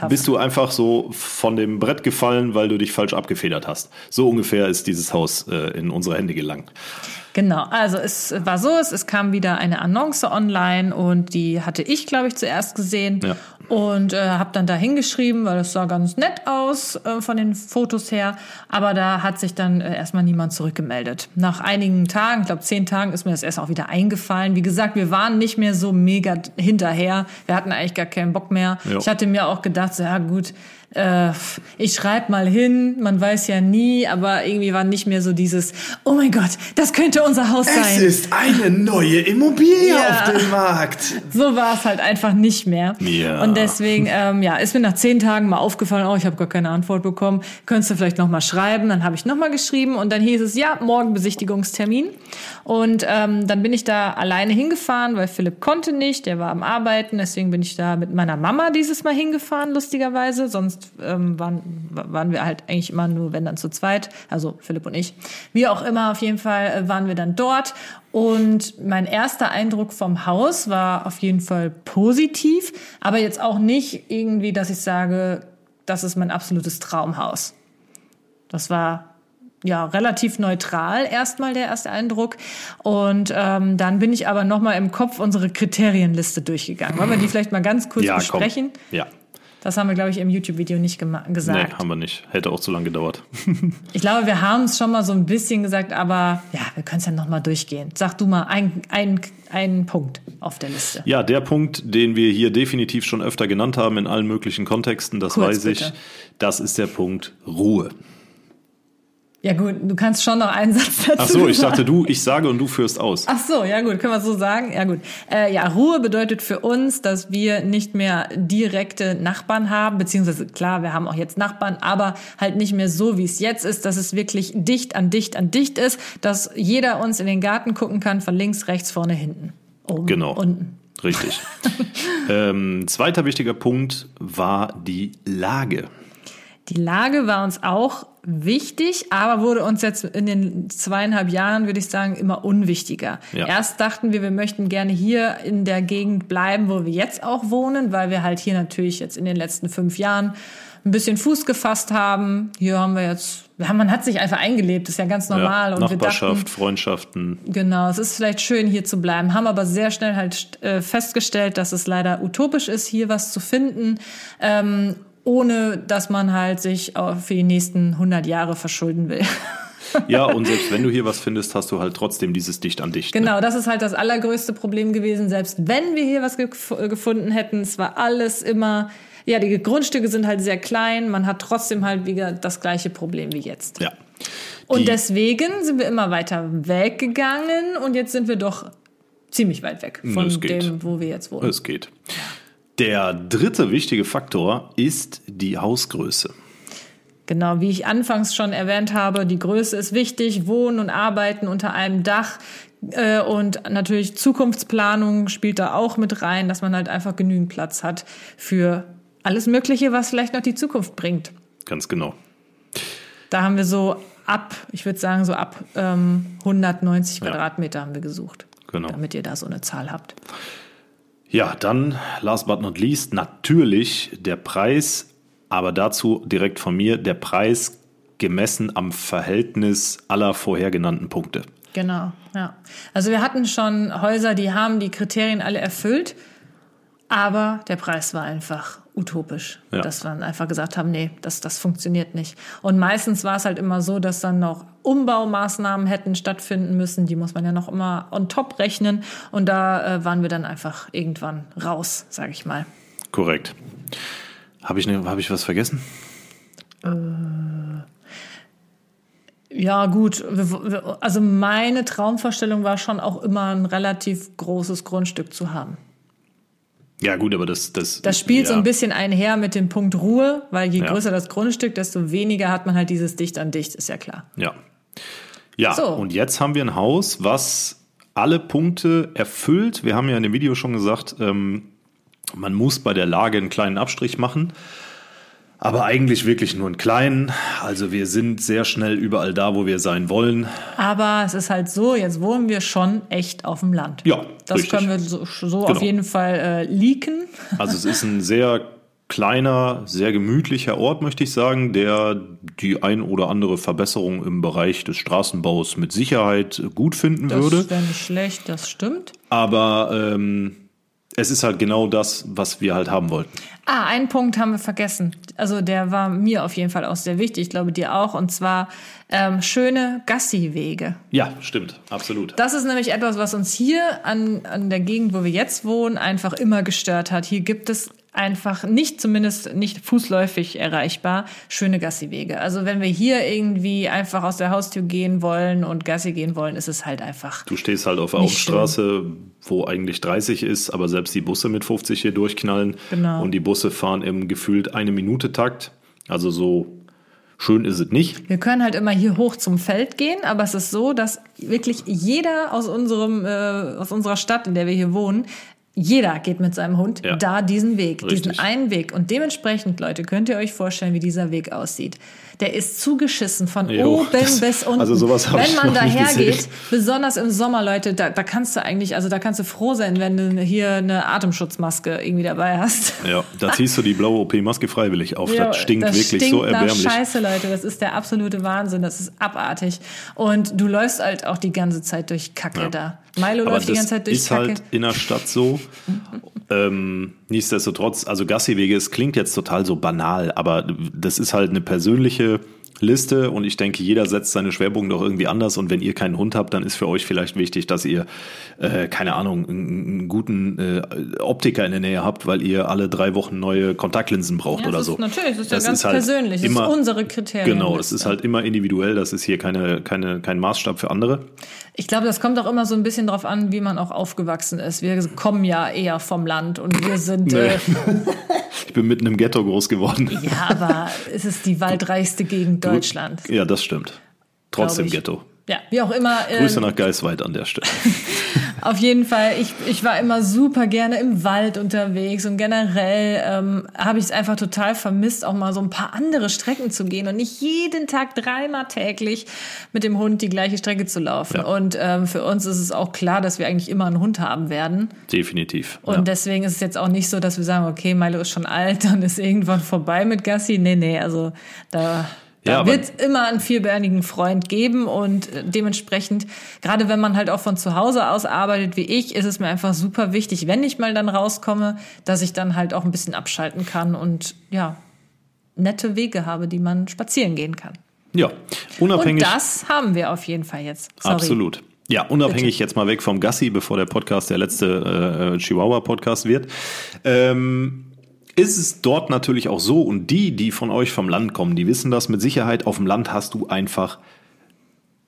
[SPEAKER 1] bist du einfach so von dem Brett gefallen, weil du dich falsch abgefedert hast. So ungefähr ist dieses Haus äh, in unsere Hände gelangt.
[SPEAKER 2] Genau, also es war so, es, es kam wieder eine Annonce online und die hatte ich, glaube ich, zuerst gesehen
[SPEAKER 1] Ja.
[SPEAKER 2] und äh, habe dann da hingeschrieben, weil das sah ganz nett aus äh, von den Fotos her, aber da hat sich dann äh, erstmal niemand zurückgemeldet. Nach einigen Tagen, ich glaube zehn Tagen, ist mir das erst auch wieder eingefallen. Wie gesagt, wir waren nicht mehr so mega hinterher. Wir hatten eigentlich gar keinen Bock mehr.
[SPEAKER 1] Ja.
[SPEAKER 2] Ich hatte mir auch gedacht, so, ja gut, äh, ich schreibe mal hin, man weiß ja nie, aber irgendwie war nicht mehr so dieses, oh mein Gott, das könnte unser Haus
[SPEAKER 3] Es
[SPEAKER 2] sein.
[SPEAKER 3] ist eine neue Immobilie
[SPEAKER 2] Ja.
[SPEAKER 3] auf dem Markt.
[SPEAKER 2] So war es halt einfach nicht mehr.
[SPEAKER 1] Ja.
[SPEAKER 2] Und deswegen, ähm, ja, ist mir nach zehn Tagen mal aufgefallen, oh, ich habe gar keine Antwort bekommen. Könntest du vielleicht noch mal schreiben? Dann habe ich noch mal geschrieben und dann hieß es, ja, morgen Besichtigungstermin. Und ähm, dann bin ich da alleine hingefahren, weil Philipp konnte nicht, der war am Arbeiten. Deswegen bin ich da mit meiner Mama dieses Mal hingefahren, lustigerweise. Sonst ähm, waren, waren wir halt eigentlich immer nur, wenn dann zu zweit, also Philipp und ich. Wie auch immer, auf jeden Fall äh, waren wir dann dort. Und mein erster Eindruck vom Haus war auf jeden Fall positiv, aber jetzt auch nicht irgendwie, dass ich sage, das ist mein absolutes Traumhaus. Das war ja relativ neutral erstmal der erste Eindruck und ähm, dann bin ich aber noch mal im Kopf unsere Kriterienliste durchgegangen. Wollen wir die vielleicht mal ganz kurz
[SPEAKER 1] Ja,
[SPEAKER 2] besprechen?
[SPEAKER 1] komm. Ja.
[SPEAKER 2] Das haben wir glaube ich im YouTube-Video nicht gema-
[SPEAKER 1] Nee,
[SPEAKER 2] gesagt.
[SPEAKER 1] haben wir nicht. Hätte auch zu lange gedauert. *laughs*
[SPEAKER 2] Ich glaube, wir haben es schon mal so ein bisschen gesagt, aber ja, wir können es ja noch mal durchgehen. Sag du mal ein, ein, einen Punkt auf der Liste.
[SPEAKER 1] Ja, der Punkt, den wir hier definitiv schon öfter genannt haben in allen möglichen Kontexten, das
[SPEAKER 2] Kurz,
[SPEAKER 1] weiß ich,
[SPEAKER 2] bitte.
[SPEAKER 1] das ist der Punkt Ruhe.
[SPEAKER 2] Ja gut, du kannst schon noch einen *laughs* Satz dazu
[SPEAKER 1] Ach so, ich dachte du, ich sage und du führst aus.
[SPEAKER 2] Ach so, ja gut, können wir so sagen. Ja gut. Äh, ja, Ruhe bedeutet für uns, dass wir nicht mehr direkte Nachbarn haben, beziehungsweise klar, wir haben auch jetzt Nachbarn, aber halt nicht mehr so, wie es jetzt ist, dass es wirklich dicht an dicht an dicht ist, dass jeder uns in den Garten gucken kann, von links, rechts, vorne, hinten. Oben,
[SPEAKER 1] Genau.
[SPEAKER 2] unten.
[SPEAKER 1] Richtig. *laughs* ähm, zweiter wichtiger Punkt war die Lage.
[SPEAKER 2] Die Lage war uns auch wichtig, aber wurde uns jetzt in den zweieinhalb Jahren, würde ich sagen, immer unwichtiger.
[SPEAKER 1] Ja.
[SPEAKER 2] Erst dachten wir, wir möchten gerne hier in der Gegend bleiben, wo wir jetzt auch wohnen, weil wir halt hier natürlich jetzt in den letzten fünf Jahren ein bisschen Fuß gefasst haben. Hier haben wir jetzt, ja, man hat sich einfach eingelebt, ist ja ganz normal.
[SPEAKER 1] ja,
[SPEAKER 2] und
[SPEAKER 1] Nachbarschaft,
[SPEAKER 2] dachten,
[SPEAKER 1] Freundschaften.
[SPEAKER 2] Genau, es ist vielleicht schön, hier zu bleiben, haben aber sehr schnell halt äh, festgestellt, dass es leider utopisch ist, hier was zu finden, ähm, ohne dass man halt sich auch für die nächsten 100 Jahre verschulden will.
[SPEAKER 1] Ja, und selbst wenn du hier was findest, hast du halt trotzdem dieses Dicht an Dicht. Ne?
[SPEAKER 2] Genau, das ist halt das allergrößte Problem gewesen. Selbst wenn wir hier was gef äh, gefunden hätten, es war alles immer, ja, die Grundstücke sind halt sehr klein, man hat trotzdem halt wieder das gleiche Problem wie jetzt.
[SPEAKER 1] Ja.
[SPEAKER 2] Und deswegen sind wir immer weiter weggegangen und jetzt sind wir doch ziemlich weit weg von
[SPEAKER 1] Das geht.
[SPEAKER 2] dem, wo wir jetzt wohnen.
[SPEAKER 1] Es geht. Der dritte wichtige Faktor ist die Hausgröße.
[SPEAKER 2] Genau, wie ich anfangs schon erwähnt habe, die Größe ist wichtig, Wohnen und Arbeiten unter einem Dach äh, und natürlich Zukunftsplanung spielt da auch mit rein, dass man halt einfach genügend Platz hat für alles Mögliche, was vielleicht noch die Zukunft bringt.
[SPEAKER 1] Ganz genau.
[SPEAKER 2] Da haben wir so ab, ich würde sagen so ab ähm, 190
[SPEAKER 1] Ja.
[SPEAKER 2] Quadratmeter haben wir gesucht,
[SPEAKER 1] Genau.
[SPEAKER 2] damit ihr da so eine Zahl habt.
[SPEAKER 1] Ja, dann, last but not least, natürlich der Preis, aber dazu direkt von mir, der Preis gemessen am Verhältnis aller vorher genannten Punkte.
[SPEAKER 2] Genau, ja. Also wir hatten schon Häuser, die haben die Kriterien alle erfüllt, aber der Preis war einfach utopisch.
[SPEAKER 1] Ja.
[SPEAKER 2] Dass wir dann einfach gesagt haben, nee, das, das funktioniert nicht. Und meistens war es halt immer so, dass dann noch Umbaumaßnahmen hätten stattfinden müssen. Die muss man ja noch immer on top rechnen. Und da äh, waren wir dann einfach irgendwann raus, sage ich mal.
[SPEAKER 1] Korrekt. Habe ich, ne, hab ich was vergessen?
[SPEAKER 2] Ja, gut. Also meine Traumvorstellung war schon auch immer ein relativ großes Grundstück zu haben.
[SPEAKER 1] Ja, gut, aber das. Das,
[SPEAKER 2] Das spielt
[SPEAKER 1] ja,
[SPEAKER 2] so ein bisschen einher mit dem Punkt Ruhe, weil je
[SPEAKER 1] Ja.
[SPEAKER 2] größer das Grundstück, desto weniger hat man halt dieses dicht an dicht, ist ja klar.
[SPEAKER 1] Ja. Ja,
[SPEAKER 2] So.
[SPEAKER 1] und jetzt haben wir ein Haus, was alle Punkte erfüllt. Wir haben ja in dem Video schon gesagt, ähm, man muss bei der Lage einen kleinen Abstrich machen. Aber eigentlich wirklich nur einen kleinen. Also wir sind sehr schnell überall da, wo wir sein wollen.
[SPEAKER 2] Aber es ist halt so, jetzt wohnen wir schon echt auf dem Land.
[SPEAKER 1] Ja,
[SPEAKER 2] Das
[SPEAKER 1] richtig.
[SPEAKER 2] können wir so, so
[SPEAKER 1] Genau.
[SPEAKER 2] auf jeden Fall äh, leaken.
[SPEAKER 1] Also es ist ein sehr kleiner, sehr gemütlicher Ort, möchte ich sagen, der die ein oder andere Verbesserung im Bereich des Straßenbaus mit Sicherheit gut finden
[SPEAKER 2] Das
[SPEAKER 1] würde.
[SPEAKER 2] wäre nicht schlecht, das stimmt.
[SPEAKER 1] Aber ähm, es ist halt genau das, was wir halt haben wollten.
[SPEAKER 2] Ah, einen Punkt haben wir vergessen. Also der war mir auf jeden Fall auch sehr wichtig, ich glaube dir auch, und zwar ähm, schöne Gassi-Wege.
[SPEAKER 1] Ja, stimmt, absolut.
[SPEAKER 2] Das ist nämlich etwas, was uns hier an, an der Gegend, wo wir jetzt wohnen, einfach immer gestört hat. Hier gibt es einfach nicht, zumindest nicht fußläufig erreichbar, schöne Gassiwege. Also wenn wir hier irgendwie einfach aus der Haustür gehen wollen und Gassi gehen wollen, ist es halt einfach.
[SPEAKER 1] Du stehst halt auf der Hauptstraße, wo eigentlich 30 ist, aber selbst die Busse mit 50 hier durchknallen.
[SPEAKER 2] Genau.
[SPEAKER 1] Und die Busse fahren im gefühlt eine Minute Takt. Also so schön ist es nicht.
[SPEAKER 2] Wir können halt immer hier hoch zum Feld gehen, aber es ist so, dass wirklich jeder aus unserem äh, aus unserer Stadt, in der wir hier wohnen, jeder geht mit seinem Hund
[SPEAKER 1] Ja.
[SPEAKER 2] da diesen Weg, diesen
[SPEAKER 1] Richtig.
[SPEAKER 2] einen Weg. Und dementsprechend, Leute, könnt ihr euch vorstellen, wie dieser Weg aussieht. Der ist zugeschissen von
[SPEAKER 1] Jo,
[SPEAKER 2] oben
[SPEAKER 1] das-
[SPEAKER 2] bis unten.
[SPEAKER 1] also sowas
[SPEAKER 2] wenn man dahergeht, besonders im Sommer, Leute, da, da kannst du eigentlich, also da kannst du froh sein, wenn du hier eine Atemschutzmaske irgendwie dabei hast.
[SPEAKER 1] Ja, da ziehst du die blaue OP-Maske freiwillig auf.
[SPEAKER 2] Ja,
[SPEAKER 1] das stinkt
[SPEAKER 2] das
[SPEAKER 1] wirklich
[SPEAKER 2] stinkt
[SPEAKER 1] so
[SPEAKER 2] nach
[SPEAKER 1] erbärmlich.
[SPEAKER 2] Scheiße, Leute. Das ist der absolute Wahnsinn. Das ist abartig. Und du läufst halt auch die ganze Zeit durch Kacke
[SPEAKER 1] Ja.
[SPEAKER 2] da. Milo
[SPEAKER 1] Aber
[SPEAKER 2] läuft die ganze Zeit durch
[SPEAKER 1] ist
[SPEAKER 2] Kacke.
[SPEAKER 1] halt in der Stadt so. Ähm, nichtsdestotrotz, also Gassiwege, es klingt jetzt total so banal, aber das ist halt eine persönliche Liste und ich denke, jeder setzt seine Schwerpunkte doch irgendwie anders und wenn ihr keinen Hund habt, dann ist für euch vielleicht wichtig, dass ihr, äh, keine Ahnung, einen, guten äh, Optiker in der Nähe habt, weil ihr alle drei Wochen neue Kontaktlinsen braucht
[SPEAKER 2] Ja,
[SPEAKER 1] oder
[SPEAKER 2] das
[SPEAKER 1] so.
[SPEAKER 2] ist natürlich, das ist ja
[SPEAKER 1] Das
[SPEAKER 2] ganz
[SPEAKER 1] ist halt
[SPEAKER 2] persönlich. Das
[SPEAKER 1] immer-
[SPEAKER 2] ist unsere Kriterien.
[SPEAKER 1] Genau, das ist halt immer individuell, das ist hier keine, keine, kein Maßstab für andere.
[SPEAKER 2] Ich glaube, das kommt auch immer so ein bisschen drauf an, wie man auch aufgewachsen ist. Wir kommen ja eher vom Land und wir sind, äh, *laughs*
[SPEAKER 1] Ich bin mitten im Ghetto groß geworden.
[SPEAKER 2] ja, aber es ist die waldreichste Gegend Deutschlands.
[SPEAKER 1] Ja, das stimmt. Trotzdem. Ghetto.
[SPEAKER 2] Ja, wie auch immer.
[SPEAKER 1] Grüße nach Geisweit an der Stelle. *laughs*
[SPEAKER 2] Auf jeden Fall, ich, ich war immer super gerne im Wald unterwegs und generell ähm, habe ich es einfach total vermisst, auch mal so ein paar andere Strecken zu gehen und nicht jeden Tag dreimal täglich mit dem Hund die gleiche Strecke zu laufen.
[SPEAKER 1] Ja.
[SPEAKER 2] Und ähm, für uns ist es auch klar, dass wir eigentlich immer einen Hund haben werden.
[SPEAKER 1] Definitiv.
[SPEAKER 2] Und
[SPEAKER 1] ja.
[SPEAKER 2] deswegen ist es jetzt auch nicht so, dass wir sagen, okay, Milo ist schon alt, *laughs* dann ist irgendwann vorbei mit Gassi. Nee, nee, also da, da
[SPEAKER 1] aber-
[SPEAKER 2] wird immer einen vierbeinigen Freund geben und äh, dementsprechend, gerade wenn man halt auch von zu Hause aus arbeitet wie ich, ist es mir einfach super wichtig, wenn ich mal dann rauskomme, dass ich dann halt auch ein bisschen abschalten kann und ja, nette Wege habe, die man spazieren gehen kann.
[SPEAKER 1] ja,
[SPEAKER 2] Und
[SPEAKER 1] unabhängig.
[SPEAKER 2] das haben wir auf jeden Fall jetzt. Sorry.
[SPEAKER 1] Absolut. Ja, unabhängig jetzt mal weg vom Gassi, bevor der Podcast der letzte äh, Chihuahua-Podcast wird. Ähm, ist es dort natürlich auch so, und die, die von euch vom Land kommen, die wissen das mit Sicherheit, auf dem Land hast du einfach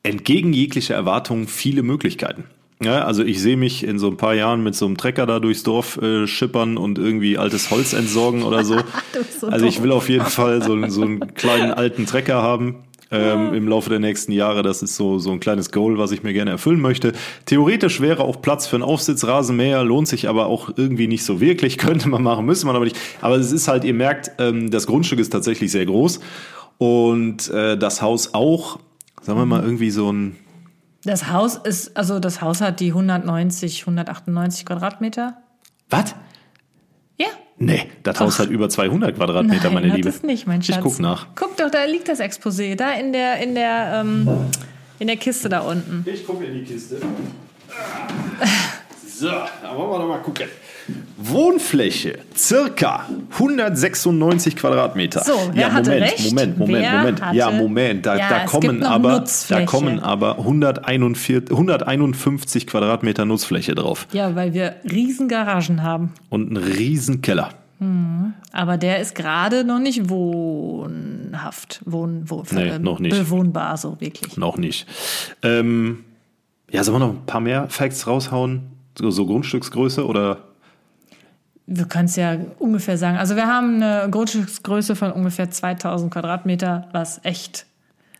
[SPEAKER 1] entgegen jeglicher Erwartung viele Möglichkeiten. Ja, also ich sehe mich in so ein paar Jahren mit so einem Trecker da durchs Dorf äh, schippern und irgendwie altes Holz entsorgen oder so. *laughs*
[SPEAKER 2] so
[SPEAKER 1] also ich will auf jeden Fall so, so einen kleinen alten Trecker haben ähm, im Laufe der nächsten Jahre. Das ist so, so ein kleines Goal, was ich mir gerne erfüllen möchte. Theoretisch wäre auch Platz für einen Aufsitzrasenmäher, lohnt sich aber auch irgendwie nicht so wirklich. *laughs* Könnte man machen, müsste man aber nicht. Aber es ist halt, ihr merkt, ähm, das Grundstück ist tatsächlich sehr groß und äh, das Haus auch. Sagen wir mal irgendwie so ein
[SPEAKER 2] Das Haus ist, also das Haus hat die 190, 198 Quadratmeter.
[SPEAKER 1] Was? Nee, das Haus hat über 200 Quadratmeter,
[SPEAKER 2] Nein,
[SPEAKER 1] meine
[SPEAKER 2] hat
[SPEAKER 1] Liebe.
[SPEAKER 2] es nicht, mein Schatz.
[SPEAKER 1] Ich guck nach.
[SPEAKER 2] Guck doch, da liegt das Exposé, da in der, in der, ähm, in der Kiste da unten.
[SPEAKER 1] Ich gucke in die Kiste. So, da wollen wir doch mal gucken. Wohnfläche, circa 196 Quadratmeter.
[SPEAKER 2] So, wer
[SPEAKER 1] ja,
[SPEAKER 2] hatte
[SPEAKER 1] Moment,
[SPEAKER 2] recht?
[SPEAKER 1] Moment, Moment,
[SPEAKER 2] Wer
[SPEAKER 1] Moment.
[SPEAKER 2] hatte-
[SPEAKER 1] Ja, Moment. Da,
[SPEAKER 2] Ja,
[SPEAKER 1] da kommen aber, da kommen aber 141, 151 Quadratmeter Nutzfläche drauf
[SPEAKER 2] Ja, weil wir riesen Garagen haben.
[SPEAKER 1] und einen riesen Keller.
[SPEAKER 2] Aber der ist gerade noch nicht wohnhaft, wohn, wo,
[SPEAKER 1] Nee,
[SPEAKER 2] ähm,
[SPEAKER 1] noch nicht.
[SPEAKER 2] bewohnbar, so wirklich.
[SPEAKER 1] Noch nicht. Ähm, ja, sollen wir noch ein paar mehr Facts raushauen? So, so Grundstücksgröße oder?
[SPEAKER 2] Wir können es ja ungefähr sagen. Also wir haben eine Grundstücksgröße von ungefähr 2000 Quadratmeter, was echt,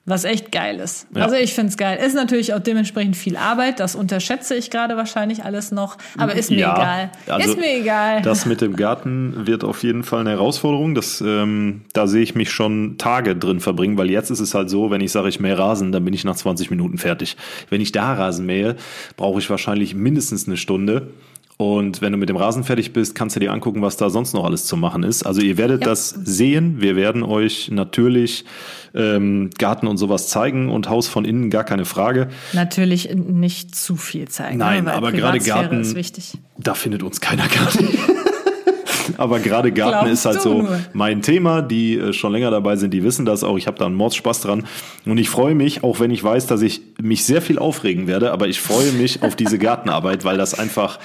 [SPEAKER 2] was echt geil ist.
[SPEAKER 1] Ja.
[SPEAKER 2] Also ich finde es geil. Ist natürlich auch dementsprechend viel Arbeit. Das unterschätze ich gerade wahrscheinlich alles noch. Aber ist mir
[SPEAKER 1] Ja,
[SPEAKER 2] egal.
[SPEAKER 1] also
[SPEAKER 2] ist mir egal.
[SPEAKER 1] Das mit dem Garten wird auf jeden Fall eine Herausforderung. Das, ähm, da sehe ich mich schon Tage drin verbringen, weil jetzt ist es halt so, wenn ich sage, ich mähe Rasen, dann bin ich nach 20 Minuten fertig. Wenn ich da Rasen mähe, brauche ich wahrscheinlich mindestens eine Stunde. Und wenn du mit dem Rasen fertig bist, kannst du dir angucken, was da sonst noch alles zu machen ist. Also ihr werdet
[SPEAKER 2] Ja.
[SPEAKER 1] das sehen. Wir werden euch natürlich ähm, Garten und sowas zeigen und Haus von innen, gar keine Frage.
[SPEAKER 2] Natürlich nicht zu viel zeigen.
[SPEAKER 1] Nein,
[SPEAKER 2] ne,
[SPEAKER 1] aber gerade Garten,
[SPEAKER 2] ist wichtig.
[SPEAKER 1] da findet uns keiner gar nicht. *laughs* Aber gerade Garten
[SPEAKER 2] Glaubst
[SPEAKER 1] ist halt so
[SPEAKER 2] nur?
[SPEAKER 1] mein Thema. Die äh, schon länger dabei sind, die wissen das auch. Ich habe da einen Mordspaß dran. Und ich freue mich, auch wenn ich weiß, dass ich mich sehr viel aufregen werde, aber ich freue mich auf diese Gartenarbeit, weil das einfach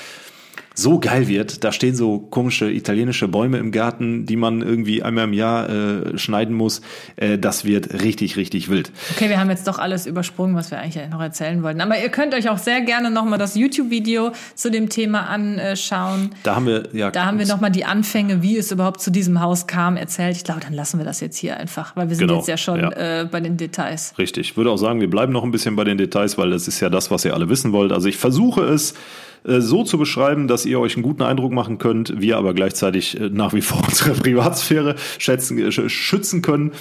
[SPEAKER 1] so geil wird. Da stehen so komische italienische Bäume im Garten, die man irgendwie einmal im Jahr äh, schneiden muss. Äh, das wird richtig, richtig wild.
[SPEAKER 2] Okay, wir haben jetzt doch alles übersprungen, was wir eigentlich noch erzählen wollten. Aber ihr könnt euch auch sehr gerne nochmal das YouTube-Video zu dem Thema anschauen.
[SPEAKER 1] Da haben wir ja
[SPEAKER 2] Da haben wir nochmal die Anfänge, wie es überhaupt zu diesem Haus kam, erzählt. Ich glaube, dann lassen wir das jetzt hier einfach, weil wir sind
[SPEAKER 1] Genau,
[SPEAKER 2] jetzt ja schon
[SPEAKER 1] ja.
[SPEAKER 2] Äh, bei den Details.
[SPEAKER 1] Richtig. Ich würde auch sagen, wir bleiben noch ein bisschen bei den Details, weil das ist ja das, was ihr alle wissen wollt. Also ich versuche es so zu beschreiben, dass ihr euch einen guten Eindruck machen könnt, wir aber gleichzeitig äh, nach wie vor *laughs* unsere Privatsphäre schätzen, äh, sch- schützen können.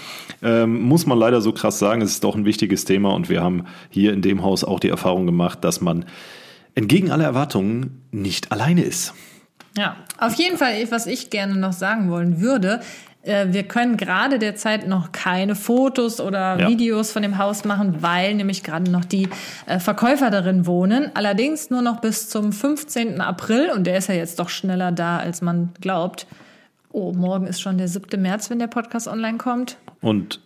[SPEAKER 1] Ähm, muss man leider so krass sagen, es ist doch ein wichtiges Thema und wir haben hier in dem Haus auch die Erfahrung gemacht, dass man entgegen aller Erwartungen nicht alleine ist.
[SPEAKER 2] Ja, auf jeden Fall, was ich gerne noch sagen wollen würde, äh, wir können gerade derzeit noch keine Fotos oder
[SPEAKER 1] Ja.
[SPEAKER 2] Videos von dem Haus machen, weil nämlich gerade noch die äh, Verkäufer darin wohnen. Allerdings nur noch bis zum 15. April und der ist ja jetzt doch schneller da, als man glaubt. Oh, morgen ist schon der 7. März, wenn der Podcast online kommt.
[SPEAKER 1] Und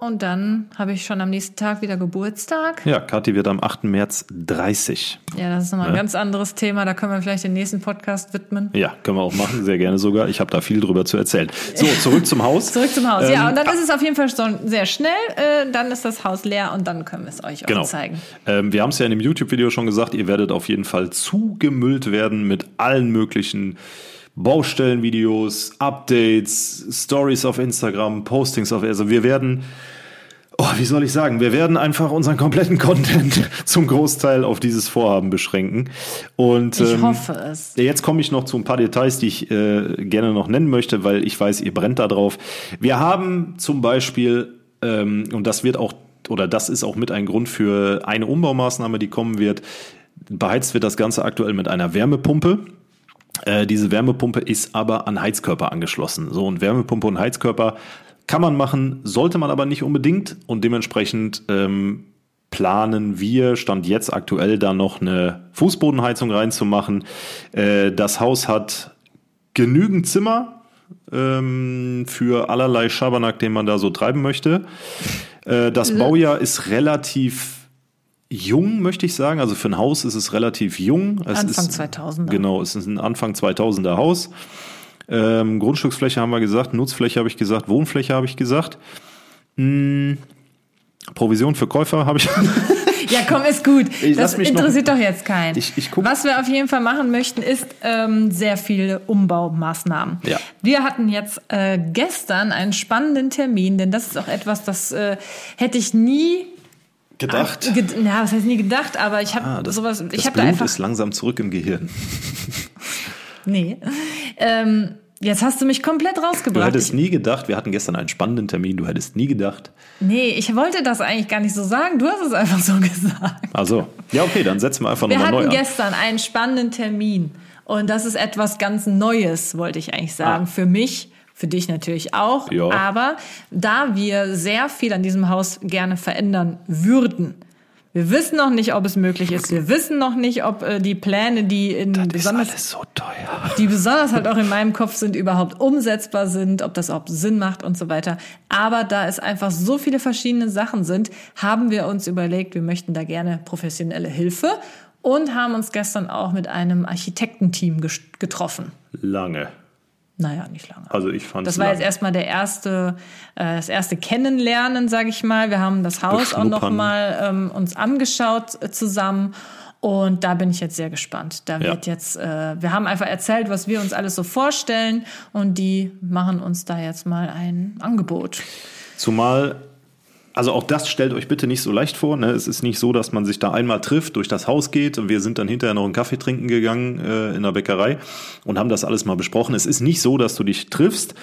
[SPEAKER 2] Und dann habe ich schon am nächsten Tag wieder Geburtstag.
[SPEAKER 1] ja, Kathi wird am 8. März 30.
[SPEAKER 2] Ja, das ist nochmal ein ganz anderes Thema. Da können wir vielleicht den nächsten Podcast widmen.
[SPEAKER 1] Ja, können wir auch machen, sehr gerne sogar. Ich habe da viel drüber zu erzählen. So, zurück zum Haus. *laughs*
[SPEAKER 2] Zurück zum Haus. ja,
[SPEAKER 1] Ähm,
[SPEAKER 2] und dann ist es auf jeden Fall schon sehr schnell. Äh, dann ist das Haus leer und dann können wir es euch
[SPEAKER 1] Genau.
[SPEAKER 2] auch zeigen.
[SPEAKER 1] Ähm, wir haben es ja in dem YouTube-Video schon gesagt, ihr werdet auf jeden Fall zugemüllt werden mit allen möglichen Baustellenvideos, Updates, Stories auf Instagram, Postings auf, also wir werden, oh, wie soll ich sagen, wir werden einfach unseren kompletten *laughs* Content zum Großteil auf dieses Vorhaben beschränken. Und
[SPEAKER 2] Ich
[SPEAKER 1] ähm,
[SPEAKER 2] hoffe es.
[SPEAKER 1] Jetzt komme ich noch zu ein paar Details, die ich äh, gerne noch nennen möchte, weil ich weiß, ihr brennt da drauf. Wir haben zum Beispiel, ähm, und das wird auch, oder das ist auch mit ein Grund für eine Umbaumaßnahme, die kommen wird, beheizt wird das Ganze aktuell mit einer Wärmepumpe. Äh, diese Wärmepumpe ist aber an Heizkörper angeschlossen. So, und Wärmepumpe und Heizkörper kann man machen, sollte man aber nicht unbedingt. Und dementsprechend ähm, planen wir, stand jetzt aktuell, da noch eine Fußbodenheizung reinzumachen. Äh, das Haus hat genügend Zimmer ähm, für allerlei Schabernack, den man da so treiben möchte. Äh, das Baujahr ist relativ jung, möchte ich sagen. Also für ein Haus ist es relativ jung. Es
[SPEAKER 2] Anfang
[SPEAKER 1] ist,
[SPEAKER 2] 2000er.
[SPEAKER 1] Genau, es ist ein Anfang 2000er Haus. Ähm, Grundstücksfläche haben wir gesagt, Nutzfläche habe ich gesagt, Wohnfläche habe ich gesagt. Hm, Provision für Käufer habe ich. *laughs* *laughs*
[SPEAKER 2] Ja, komm, ist gut.
[SPEAKER 1] Ich
[SPEAKER 2] das
[SPEAKER 1] mich noch-
[SPEAKER 2] interessiert doch jetzt keinen.
[SPEAKER 1] Ich- ich guck-
[SPEAKER 2] Was wir auf jeden Fall machen möchten, ist ähm, sehr viele Umbaumaßnahmen.
[SPEAKER 1] Ja.
[SPEAKER 2] Wir hatten jetzt äh, gestern einen spannenden Termin, denn das ist auch etwas, das äh, hätte ich nie
[SPEAKER 1] Gedacht.
[SPEAKER 2] Ge ja, was heißt nie gedacht, aber ich habe
[SPEAKER 1] Ah, das,
[SPEAKER 2] sowas,
[SPEAKER 1] das
[SPEAKER 2] ich habe da
[SPEAKER 1] Blut
[SPEAKER 2] einfach
[SPEAKER 1] ist langsam zurück im Gehirn. *laughs*
[SPEAKER 2] nee. Ähm, jetzt hast du mich komplett
[SPEAKER 1] Du
[SPEAKER 2] rausgebracht.
[SPEAKER 1] hättest
[SPEAKER 2] Ich,
[SPEAKER 1] nie gedacht, wir hatten gestern einen spannenden Termin, du hättest nie gedacht.
[SPEAKER 2] nee, ich wollte das eigentlich gar nicht so sagen. Du hast es einfach so *laughs* gesagt.
[SPEAKER 1] Also, ja, okay, dann setzen wir einfach
[SPEAKER 2] Wir
[SPEAKER 1] nochmal neu
[SPEAKER 2] hatten
[SPEAKER 1] an.
[SPEAKER 2] gestern einen spannenden Termin und das ist etwas ganz Neues, wollte ich eigentlich sagen,
[SPEAKER 1] Ah.
[SPEAKER 2] für mich. Für dich natürlich auch.
[SPEAKER 1] Ja.
[SPEAKER 2] Aber da wir sehr viel an diesem Haus gerne verändern würden, wir wissen noch nicht, ob es möglich ist. Wir wissen noch nicht, ob äh, die Pläne, die in
[SPEAKER 1] Das
[SPEAKER 2] besonders
[SPEAKER 1] so
[SPEAKER 2] die besonders halt auch in meinem Kopf sind, überhaupt umsetzbar sind, ob das überhaupt Sinn macht und so weiter. Aber da es einfach so viele verschiedene Sachen sind, haben wir uns überlegt, wir möchten da gerne professionelle Hilfe und haben uns gestern auch mit einem Architektenteam getroffen.
[SPEAKER 1] Lange.
[SPEAKER 2] Naja, nicht lange.
[SPEAKER 1] Also ich fand
[SPEAKER 2] Das war jetzt erstmal der erste, äh, das erste Kennenlernen, sage ich mal. Wir haben das Haus auch noch
[SPEAKER 1] Beschnuppern.
[SPEAKER 2] mal ähm, uns angeschaut äh, zusammen. Und da bin ich jetzt sehr gespannt. Da
[SPEAKER 1] Ja.
[SPEAKER 2] wird jetzt, äh, wir haben einfach erzählt, was wir uns alles so vorstellen. Und die machen uns da jetzt mal ein Angebot.
[SPEAKER 1] Zumal, also auch das stellt euch bitte nicht so leicht vor. Ne? Es ist nicht so, dass man sich da einmal trifft, durch das Haus geht und wir sind dann hinterher noch einen Kaffee trinken gegangen äh, in der Bäckerei und haben das alles mal besprochen. Es ist nicht so, dass du dich triffst,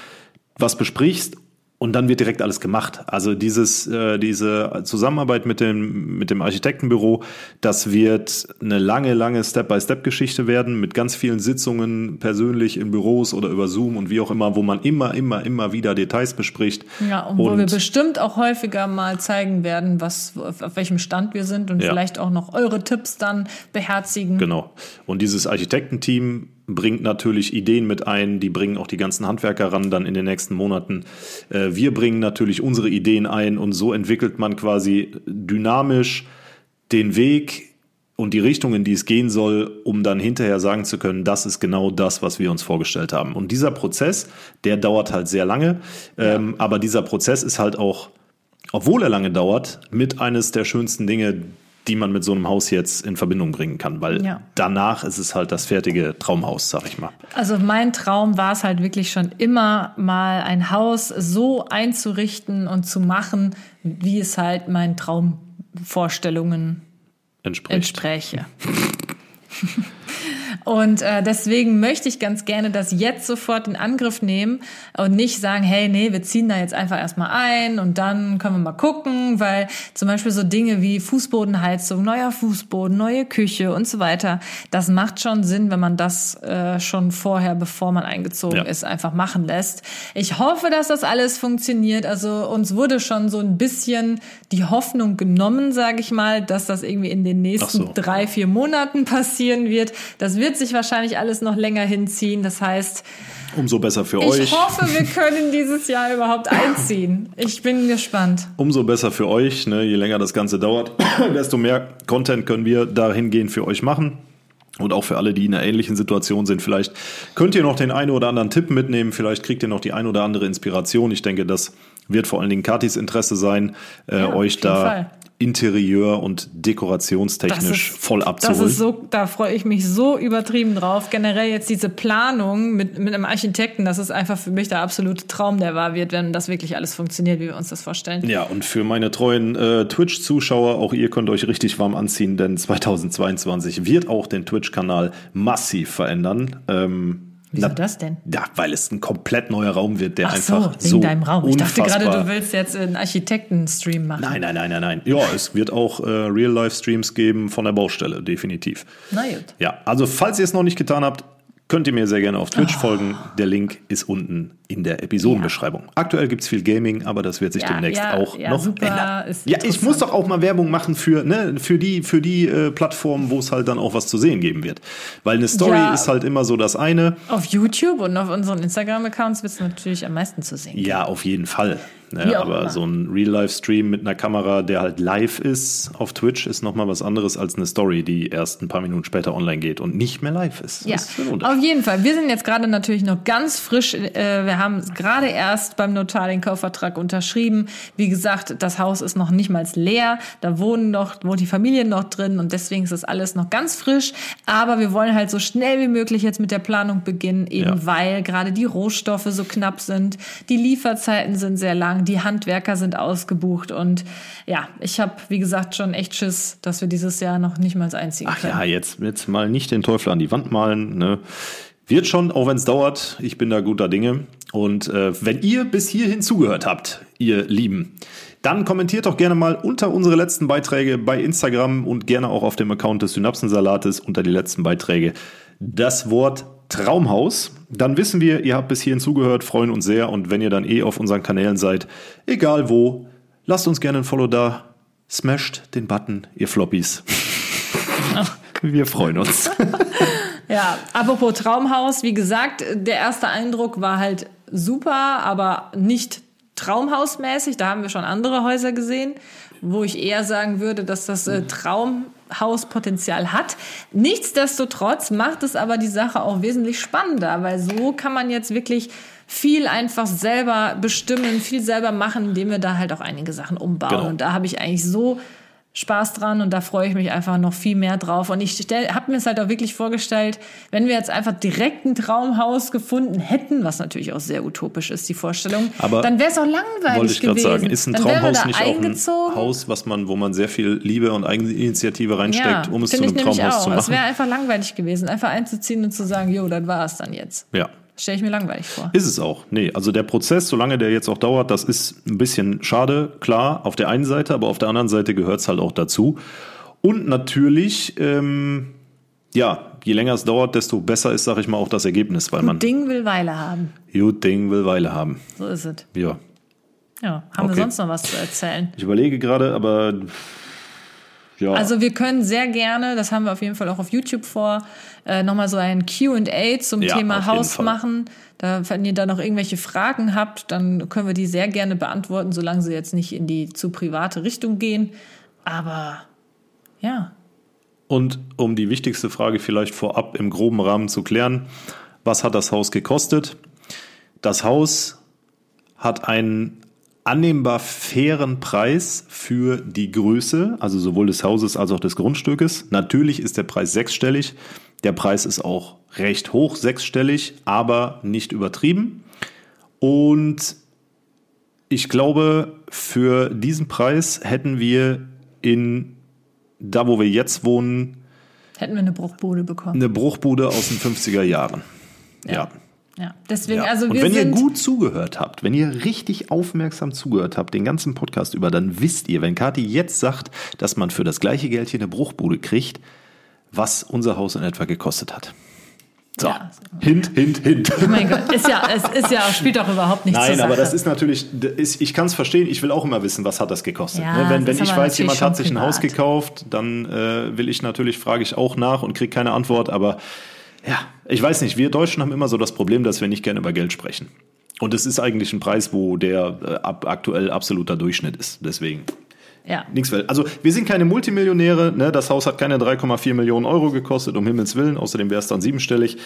[SPEAKER 1] was besprichst und dann wird direkt alles gemacht. Also dieses, äh, diese Zusammenarbeit mit dem, mit dem Architektenbüro, das wird eine lange, lange Step-by-Step-Geschichte werden mit ganz vielen Sitzungen persönlich in Büros oder über Zoom und wie auch immer, wo man immer, immer, immer wieder Details bespricht.
[SPEAKER 2] Ja, und, und wo wir bestimmt auch häufiger mal zeigen werden, was, auf welchem Stand wir sind und ja. vielleicht auch noch eure Tipps dann beherzigen.
[SPEAKER 1] Genau. Und dieses Architektenteam bringt natürlich Ideen mit ein, die bringen auch die ganzen Handwerker ran dann in den nächsten Monaten. Äh, wir bringen natürlich unsere Ideen ein und so entwickelt man quasi dynamisch den Weg und die Richtung, in die es gehen soll, um dann hinterher sagen zu können, das ist genau das, was wir uns vorgestellt haben. Und dieser Prozess, der dauert halt sehr lange, ja. ähm, aber dieser Prozess ist halt auch, obwohl er lange dauert, mit eines der schönsten Dinge, die man mit so einem Haus jetzt in Verbindung bringen kann, weil ja. danach ist es halt das fertige Traumhaus, sag ich mal.
[SPEAKER 2] Also mein Traum war es halt wirklich schon immer mal ein Haus so einzurichten und zu machen, wie es halt meinen Traumvorstellungen Entspricht. entspräche. *laughs* Und äh, deswegen möchte ich ganz gerne das jetzt sofort in Angriff nehmen und nicht sagen, hey, nee, wir ziehen da jetzt einfach erstmal ein und dann können wir mal gucken, weil zum Beispiel so Dinge wie Fußbodenheizung, neuer Fußboden, neue Küche und so weiter, das macht schon Sinn, wenn man das äh, schon vorher, bevor man eingezogen ja. ist, einfach machen lässt. Ich hoffe, dass das alles funktioniert. Also uns wurde schon so ein bisschen die Hoffnung genommen, sage ich mal, dass das irgendwie in den nächsten so. drei, vier Monaten passieren wird. Das wird sich wahrscheinlich alles noch länger hinziehen. Das heißt,
[SPEAKER 1] Umso besser für
[SPEAKER 2] ich
[SPEAKER 1] euch.
[SPEAKER 2] Ich hoffe, wir *laughs* können dieses Jahr überhaupt einziehen. Ich bin gespannt.
[SPEAKER 1] Umso besser für euch. Ne? Je länger das Ganze dauert, *clears throat* desto mehr Content können wir dahingehend für euch machen. Und auch für alle, die in einer ähnlichen Situation sind, vielleicht könnt ihr noch den einen oder anderen Tipp mitnehmen, vielleicht kriegt ihr noch die ein oder andere Inspiration. Ich denke, das wird vor allen Dingen Katis Interesse sein, äh, ja, euch da Fall. Interieur- und dekorationstechnisch ist, voll abzuholen.
[SPEAKER 2] Das ist so, da freue ich mich so übertrieben drauf. Generell jetzt diese Planung mit, mit einem Architekten, das ist einfach für mich der absolute Traum, der wahr wird, wenn das wirklich alles funktioniert, wie wir uns das vorstellen.
[SPEAKER 1] Ja, und für meine treuen äh, Twitch-Zuschauer, auch ihr könnt euch richtig warm anziehen, denn 2022 wird auch den Twitch-Kanal massiv verändern. Ähm,
[SPEAKER 2] Wieso Na, das denn?
[SPEAKER 1] Ja, weil es ein komplett neuer Raum wird, der
[SPEAKER 2] Ach
[SPEAKER 1] einfach
[SPEAKER 2] so, wegen
[SPEAKER 1] so
[SPEAKER 2] deinem Raum. Ich dachte gerade, du willst jetzt einen Architekten-Stream machen.
[SPEAKER 1] Nein, nein, nein, nein, nein. Ja, es wird auch äh, Real-Life-Streams geben von der Baustelle, definitiv.
[SPEAKER 2] Na gut.
[SPEAKER 1] Ja, also falls ihr es noch nicht getan habt, könnt ihr mir sehr gerne auf Twitch oh. folgen. Der Link ist unten in der Episodenbeschreibung. Ja. Aktuell gibt's viel Gaming, aber das wird sich ja, demnächst ja, auch noch super, ändern. Ja, ich muss doch auch mal Werbung machen für, ne, für die, für die äh, Plattformen, wo es halt dann auch was zu sehen geben wird. Weil eine Story ist halt immer so das eine.
[SPEAKER 2] Auf YouTube und auf unseren Instagram-Accounts wird es natürlich am meisten zu sehen.
[SPEAKER 1] Ja, auf jeden Fall. Ne, aber immer. so ein Real-Life-Stream mit einer Kamera, der halt live ist auf Twitch, ist nochmal was anderes als eine Story, die erst ein paar Minuten später online geht und nicht mehr live ist.
[SPEAKER 2] Ja,
[SPEAKER 1] ist
[SPEAKER 2] auf jeden Fall. Wir sind jetzt gerade natürlich noch ganz frisch. Äh, wir haben gerade erst beim Notar den Kaufvertrag unterschrieben. Wie gesagt, das Haus ist noch nicht mal leer. Da wohnen noch, wohnt die Familie noch drin und deswegen ist das alles noch ganz frisch. Aber wir wollen halt so schnell wie möglich jetzt mit der Planung beginnen, eben ja. weil gerade die Rohstoffe so knapp sind. Die Lieferzeiten sind sehr lang die Handwerker sind ausgebucht und ja, ich habe, wie gesagt, schon echt Schiss, dass wir dieses Jahr noch nicht mal einziehen
[SPEAKER 1] Ach
[SPEAKER 2] können.
[SPEAKER 1] ja, jetzt, jetzt mal nicht den Teufel an die Wand malen. Ne? Wird schon, auch wenn es dauert. Ich bin da guter Dinge. Und äh, wenn ihr bis hierhin zugehört habt, ihr Lieben, dann kommentiert doch gerne mal unter unsere letzten Beiträge bei Instagram und gerne auch auf dem Account des Synapsensalates unter die letzten Beiträge das Wort Traumhaus. Dann wissen wir, ihr habt bis hierhin zugehört, freuen uns sehr. Und wenn ihr dann eh auf unseren Kanälen seid, egal wo, lasst uns gerne ein Follow da. Smasht den Button, ihr Floppies. *laughs* wir freuen uns. *laughs*
[SPEAKER 2] ja, apropos Traumhaus, wie gesagt, der erste Eindruck war halt super, aber nicht traumhausmäßig. Da haben wir schon andere Häuser gesehen, wo ich eher sagen würde, dass das äh, Traum Hauspotenzial hat. Nichtsdestotrotz macht es aber die Sache auch wesentlich spannender, weil so kann man jetzt wirklich viel einfach selber bestimmen, viel selber machen, indem wir da halt auch einige Sachen umbauen. Genau. Und da habe ich eigentlich so Spaß dran und da freue ich mich einfach noch viel mehr drauf. Und ich habe mir es halt auch wirklich vorgestellt, wenn wir jetzt einfach direkt ein Traumhaus gefunden hätten, was natürlich auch sehr utopisch ist, die Vorstellung,
[SPEAKER 1] Aber
[SPEAKER 2] dann wäre es auch langweilig wollte ich gewesen.
[SPEAKER 1] sagen, ist ein Traumhaus nicht auch ein Haus, was man, wo man sehr viel Liebe und Eigeninitiative reinsteckt, ja, um es zu einem Traumhaus
[SPEAKER 2] auch.
[SPEAKER 1] zu machen?
[SPEAKER 2] Es wäre einfach langweilig gewesen, einfach einzuziehen und zu sagen, jo, das war es dann jetzt.
[SPEAKER 1] Ja.
[SPEAKER 2] Stelle ich mir langweilig vor.
[SPEAKER 1] Ist es auch. Nee, also der Prozess, solange der jetzt auch dauert, das ist ein bisschen schade, klar, auf der einen Seite, aber auf der anderen Seite gehört es halt auch dazu. Und natürlich, ähm, ja, je länger es dauert, desto besser ist, sag ich mal, auch das Ergebnis, weil man.
[SPEAKER 2] Gut Ding will Weile haben.
[SPEAKER 1] Gut Ding will Weile haben.
[SPEAKER 2] So ist es.
[SPEAKER 1] Ja.
[SPEAKER 2] Ja, haben wir
[SPEAKER 1] Okay.
[SPEAKER 2] sonst noch was zu erzählen?
[SPEAKER 1] Ich überlege gerade, aber ja.
[SPEAKER 2] Also wir können sehr gerne, das haben wir auf jeden Fall auch auf YouTube vor, äh, nochmal so ein Q&A zum
[SPEAKER 1] Ja,
[SPEAKER 2] Thema Haus machen. Da, wenn ihr da noch irgendwelche Fragen habt, dann können wir die sehr gerne beantworten, solange sie jetzt nicht in die zu private Richtung gehen. Aber ja,
[SPEAKER 1] Und um die wichtigste Frage vielleicht vorab im groben Rahmen zu klären, was hat das Haus gekostet? Das Haus hat einen annehmbar fairen Preis für die Größe, also sowohl des Hauses als auch des Grundstückes. Natürlich ist der Preis sechsstellig. Der Preis ist auch recht hoch, sechsstellig, aber nicht übertrieben. Und ich glaube, für diesen Preis hätten wir in da, wo wir jetzt wohnen,
[SPEAKER 2] hätten wir eine Bruchbude bekommen.
[SPEAKER 1] eine Bruchbude aus den 50er Jahren. Ja.
[SPEAKER 2] Ja, deswegen,
[SPEAKER 1] ja.
[SPEAKER 2] also
[SPEAKER 1] Und
[SPEAKER 2] wir
[SPEAKER 1] wenn ihr gut zugehört habt, wenn ihr richtig aufmerksam zugehört habt, den ganzen Podcast über, dann wisst ihr, wenn Kathi jetzt sagt, dass man für das gleiche Geld hier eine Bruchbude kriegt, was unser Haus in etwa gekostet hat. So,
[SPEAKER 2] Ja.
[SPEAKER 1] Hint, Hint, Hint.
[SPEAKER 2] Oh mein Gott, ist ja, es ist ja, spielt auch überhaupt nichts
[SPEAKER 1] Nein, aber das ist natürlich, ist, ich kann es verstehen, ich will auch immer wissen, was hat das gekostet.
[SPEAKER 2] Ja,
[SPEAKER 1] ne? Wenn,
[SPEAKER 2] das
[SPEAKER 1] wenn ich weiß, jemand hat sich ein Haus
[SPEAKER 2] privat.
[SPEAKER 1] gekauft, dann äh, will ich natürlich, frage ich auch nach und kriege keine Antwort, aber ja, ich weiß nicht, wir Deutschen haben immer so das Problem, dass wir nicht gerne über Geld sprechen. Und es ist eigentlich ein Preis, wo der äh, ab, aktuell absoluter Durchschnitt ist. Deswegen
[SPEAKER 2] ja.
[SPEAKER 1] nichts. Welt. Also wir sind keine Multimillionäre. Ne? Das Haus hat keine 3,4 Millionen Euro gekostet, um Himmels Willen. Außerdem wäre es dann siebenstellig.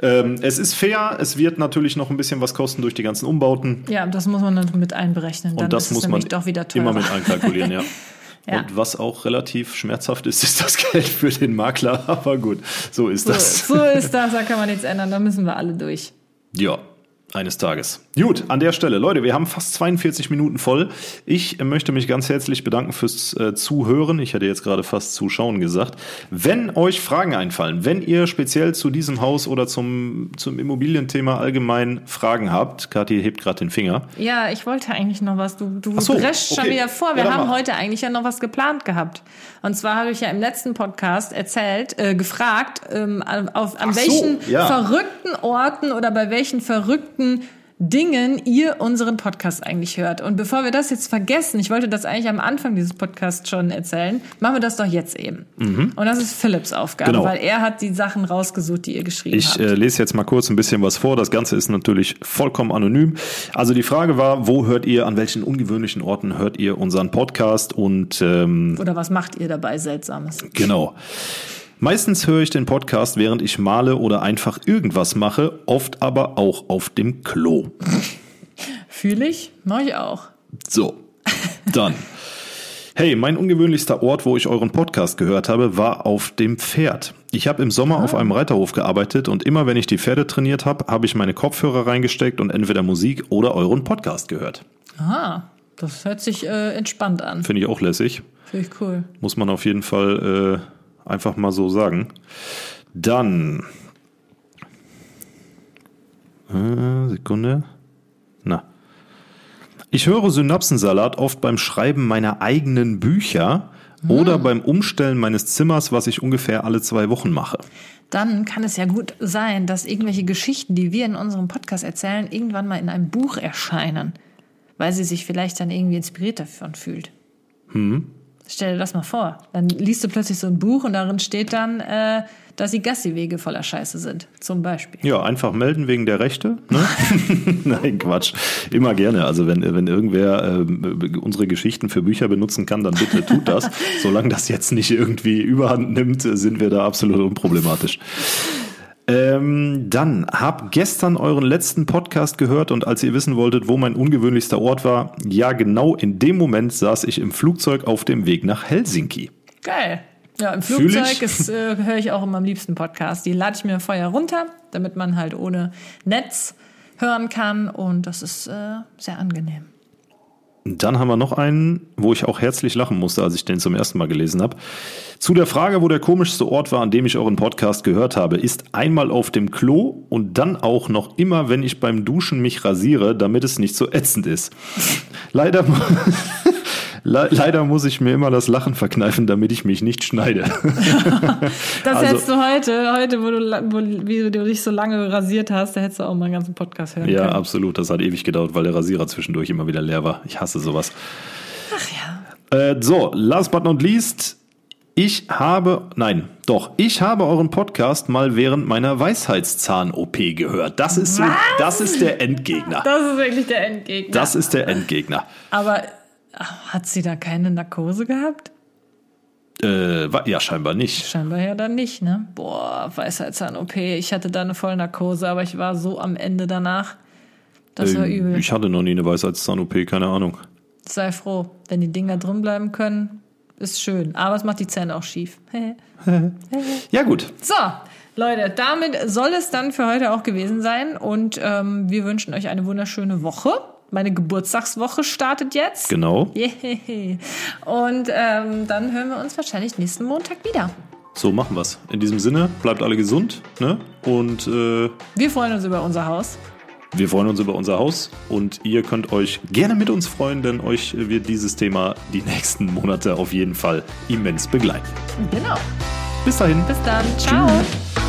[SPEAKER 1] Ähm, es ist fair. Es wird natürlich noch ein bisschen was kosten durch die ganzen Umbauten.
[SPEAKER 2] ja, das muss man dann mit einberechnen. Dann
[SPEAKER 1] Und das
[SPEAKER 2] ist es
[SPEAKER 1] muss man
[SPEAKER 2] doch wieder teurer.
[SPEAKER 1] immer mit einkalkulieren, ja. *laughs*
[SPEAKER 2] Ja.
[SPEAKER 1] Und was auch relativ schmerzhaft ist, *laughs* ist das Geld für den Makler. Aber gut, so ist das.
[SPEAKER 2] So, so ist das, da kann man nichts ändern, da müssen wir alle durch.
[SPEAKER 1] Ja, eines Tages. Gut, an der Stelle, Leute, wir haben fast 42 Minuten voll. Ich möchte mich ganz herzlich bedanken fürs äh, Zuhören. Ich hätte jetzt gerade fast Zuschauen gesagt. Wenn euch Fragen einfallen, wenn ihr speziell zu diesem Haus oder zum, zum Immobilienthema allgemein Fragen habt, Kathi hebt gerade den Finger.
[SPEAKER 2] Ja, ich wollte eigentlich noch was. Du, du
[SPEAKER 1] so,
[SPEAKER 2] dreschst schon
[SPEAKER 1] okay.
[SPEAKER 2] wieder vor.
[SPEAKER 1] Ja,
[SPEAKER 2] Wir
[SPEAKER 1] dann
[SPEAKER 2] haben
[SPEAKER 1] mach.
[SPEAKER 2] heute eigentlich ja noch was geplant gehabt. Und zwar habe ich ja im letzten Podcast erzählt, äh, gefragt, ähm, auf, an
[SPEAKER 1] Ach so,
[SPEAKER 2] welchen
[SPEAKER 1] ja.
[SPEAKER 2] verrückten Orten oder bei welchen verrückten Dingen ihr unseren Podcast eigentlich hört. Und bevor wir das jetzt vergessen, ich wollte das eigentlich am Anfang dieses Podcasts schon erzählen, machen wir das doch jetzt eben. Und das ist Philips Aufgabe,
[SPEAKER 1] Mhm. Genau.
[SPEAKER 2] weil er hat die Sachen rausgesucht, die ihr geschrieben
[SPEAKER 1] Ich
[SPEAKER 2] habt.
[SPEAKER 1] äh, lese jetzt mal kurz ein bisschen was vor. Das Ganze ist natürlich vollkommen anonym. Also die Frage war, wo hört ihr, an welchen ungewöhnlichen Orten hört ihr unseren Podcast? Und ähm,
[SPEAKER 2] oder was macht ihr dabei Seltsames?
[SPEAKER 1] Genau. Meistens höre ich den Podcast, während ich male oder einfach irgendwas mache, oft aber auch auf dem Klo.
[SPEAKER 2] Fühle ich? Mach ich auch.
[SPEAKER 1] So, dann. Hey, mein ungewöhnlichster Ort, wo ich euren Podcast gehört habe, war auf dem Pferd. Ich habe im Sommer auf einem Reiterhof gearbeitet und immer wenn ich die Pferde trainiert habe, habe ich meine Kopfhörer reingesteckt und entweder Musik oder euren Podcast gehört.
[SPEAKER 2] Ah, das hört sich äh, entspannt an.
[SPEAKER 1] Finde ich auch lässig.
[SPEAKER 2] Finde ich cool.
[SPEAKER 1] Muss man auf jeden Fall äh, einfach mal so sagen. Dann. Äh, Sekunde. Na. Ich höre Synapsensalat oft beim Schreiben meiner eigenen Bücher oder beim Umstellen meines Zimmers, was ich ungefähr alle zwei Wochen mache.
[SPEAKER 2] Dann kann es ja gut sein, dass irgendwelche Geschichten, die wir in unserem Podcast erzählen, irgendwann mal in einem Buch erscheinen, weil sie sich vielleicht dann irgendwie inspiriert davon fühlt.
[SPEAKER 1] Hm.
[SPEAKER 2] Stell dir das mal vor. Dann liest du plötzlich so ein Buch und darin steht dann, äh, dass die Gassiwege voller Scheiße sind, zum Beispiel.
[SPEAKER 1] Ja, einfach melden wegen der Rechte. Ne? *laughs* Nein, Quatsch. Immer gerne. Also wenn, wenn irgendwer ähm, unsere Geschichten für Bücher benutzen kann, dann bitte tut das. *laughs* Solange das jetzt nicht irgendwie überhand nimmt, sind wir da absolut unproblematisch. Ähm, dann hab gestern euren letzten Podcast gehört und als ihr wissen wolltet, wo mein ungewöhnlichster Ort war, ja genau in dem Moment saß ich im Flugzeug auf dem Weg nach Helsinki.
[SPEAKER 2] Geil. Ja, im Flugzeug ist, äh, höre ich auch immer am liebsten Podcast. Die lade ich mir vorher runter, damit man halt ohne Netz hören kann und das ist äh, sehr angenehm.
[SPEAKER 1] Dann haben wir noch einen, wo ich auch herzlich lachen musste, als ich den zum ersten Mal gelesen habe. Zu der Frage, wo der komischste Ort war, an dem ich euren Podcast gehört habe, ist einmal auf dem Klo und dann auch noch immer, wenn ich beim Duschen mich rasiere, damit es nicht so ätzend ist. Leider, *laughs* Le leider muss ich mir immer das Lachen verkneifen, damit ich mich nicht schneide. *laughs* *laughs*
[SPEAKER 2] das also, hättest du heute, heute, wo du, wo, wie du dich so lange rasiert hast, da hättest du auch mal einen ganzen Podcast hören
[SPEAKER 1] ja,
[SPEAKER 2] können.
[SPEAKER 1] Ja, absolut. Das hat ewig gedauert, weil der Rasierer zwischendurch immer wieder leer war. Ich hasse sowas.
[SPEAKER 2] Ach ja.
[SPEAKER 1] Äh, so, last but not least. Ich habe, nein, doch, ich habe euren Podcast mal während meiner Weisheitszahn-OP gehört. Das ist so, das ist der Endgegner.
[SPEAKER 2] Das ist wirklich der Endgegner.
[SPEAKER 1] Das ist der Endgegner.
[SPEAKER 2] Aber hat sie da keine Narkose gehabt?
[SPEAKER 1] Äh, ja, scheinbar nicht.
[SPEAKER 2] Scheinbar ja dann nicht, ne? Boah, Weisheitszahn-OP. Ich hatte da eine Vollnarkose, aber ich war so am Ende danach. Das äh, war übel.
[SPEAKER 1] Ich hatte noch nie eine Weisheitszahn-OP, keine Ahnung.
[SPEAKER 2] Sei froh, wenn die Dinger drin bleiben können, ist schön. Aber es macht die Zähne auch schief. *laughs*
[SPEAKER 1] ja, gut.
[SPEAKER 2] So, Leute, damit soll es dann für heute auch gewesen sein. Und ähm, wir wünschen euch eine wunderschöne Woche meine Geburtstagswoche startet jetzt.
[SPEAKER 1] Genau.
[SPEAKER 2] Yeah. Und ähm, dann hören wir uns wahrscheinlich nächsten Montag wieder.
[SPEAKER 1] So machen wir's. In diesem Sinne, bleibt alle gesund. Ne? Und äh,
[SPEAKER 2] wir freuen uns über unser Haus.
[SPEAKER 1] Wir freuen uns über unser Haus und ihr könnt euch gerne mit uns freuen, denn euch wird dieses Thema die nächsten Monate auf jeden Fall immens begleiten.
[SPEAKER 2] Genau.
[SPEAKER 1] Bis dahin.
[SPEAKER 2] Bis dann. Ciao. Tschüss.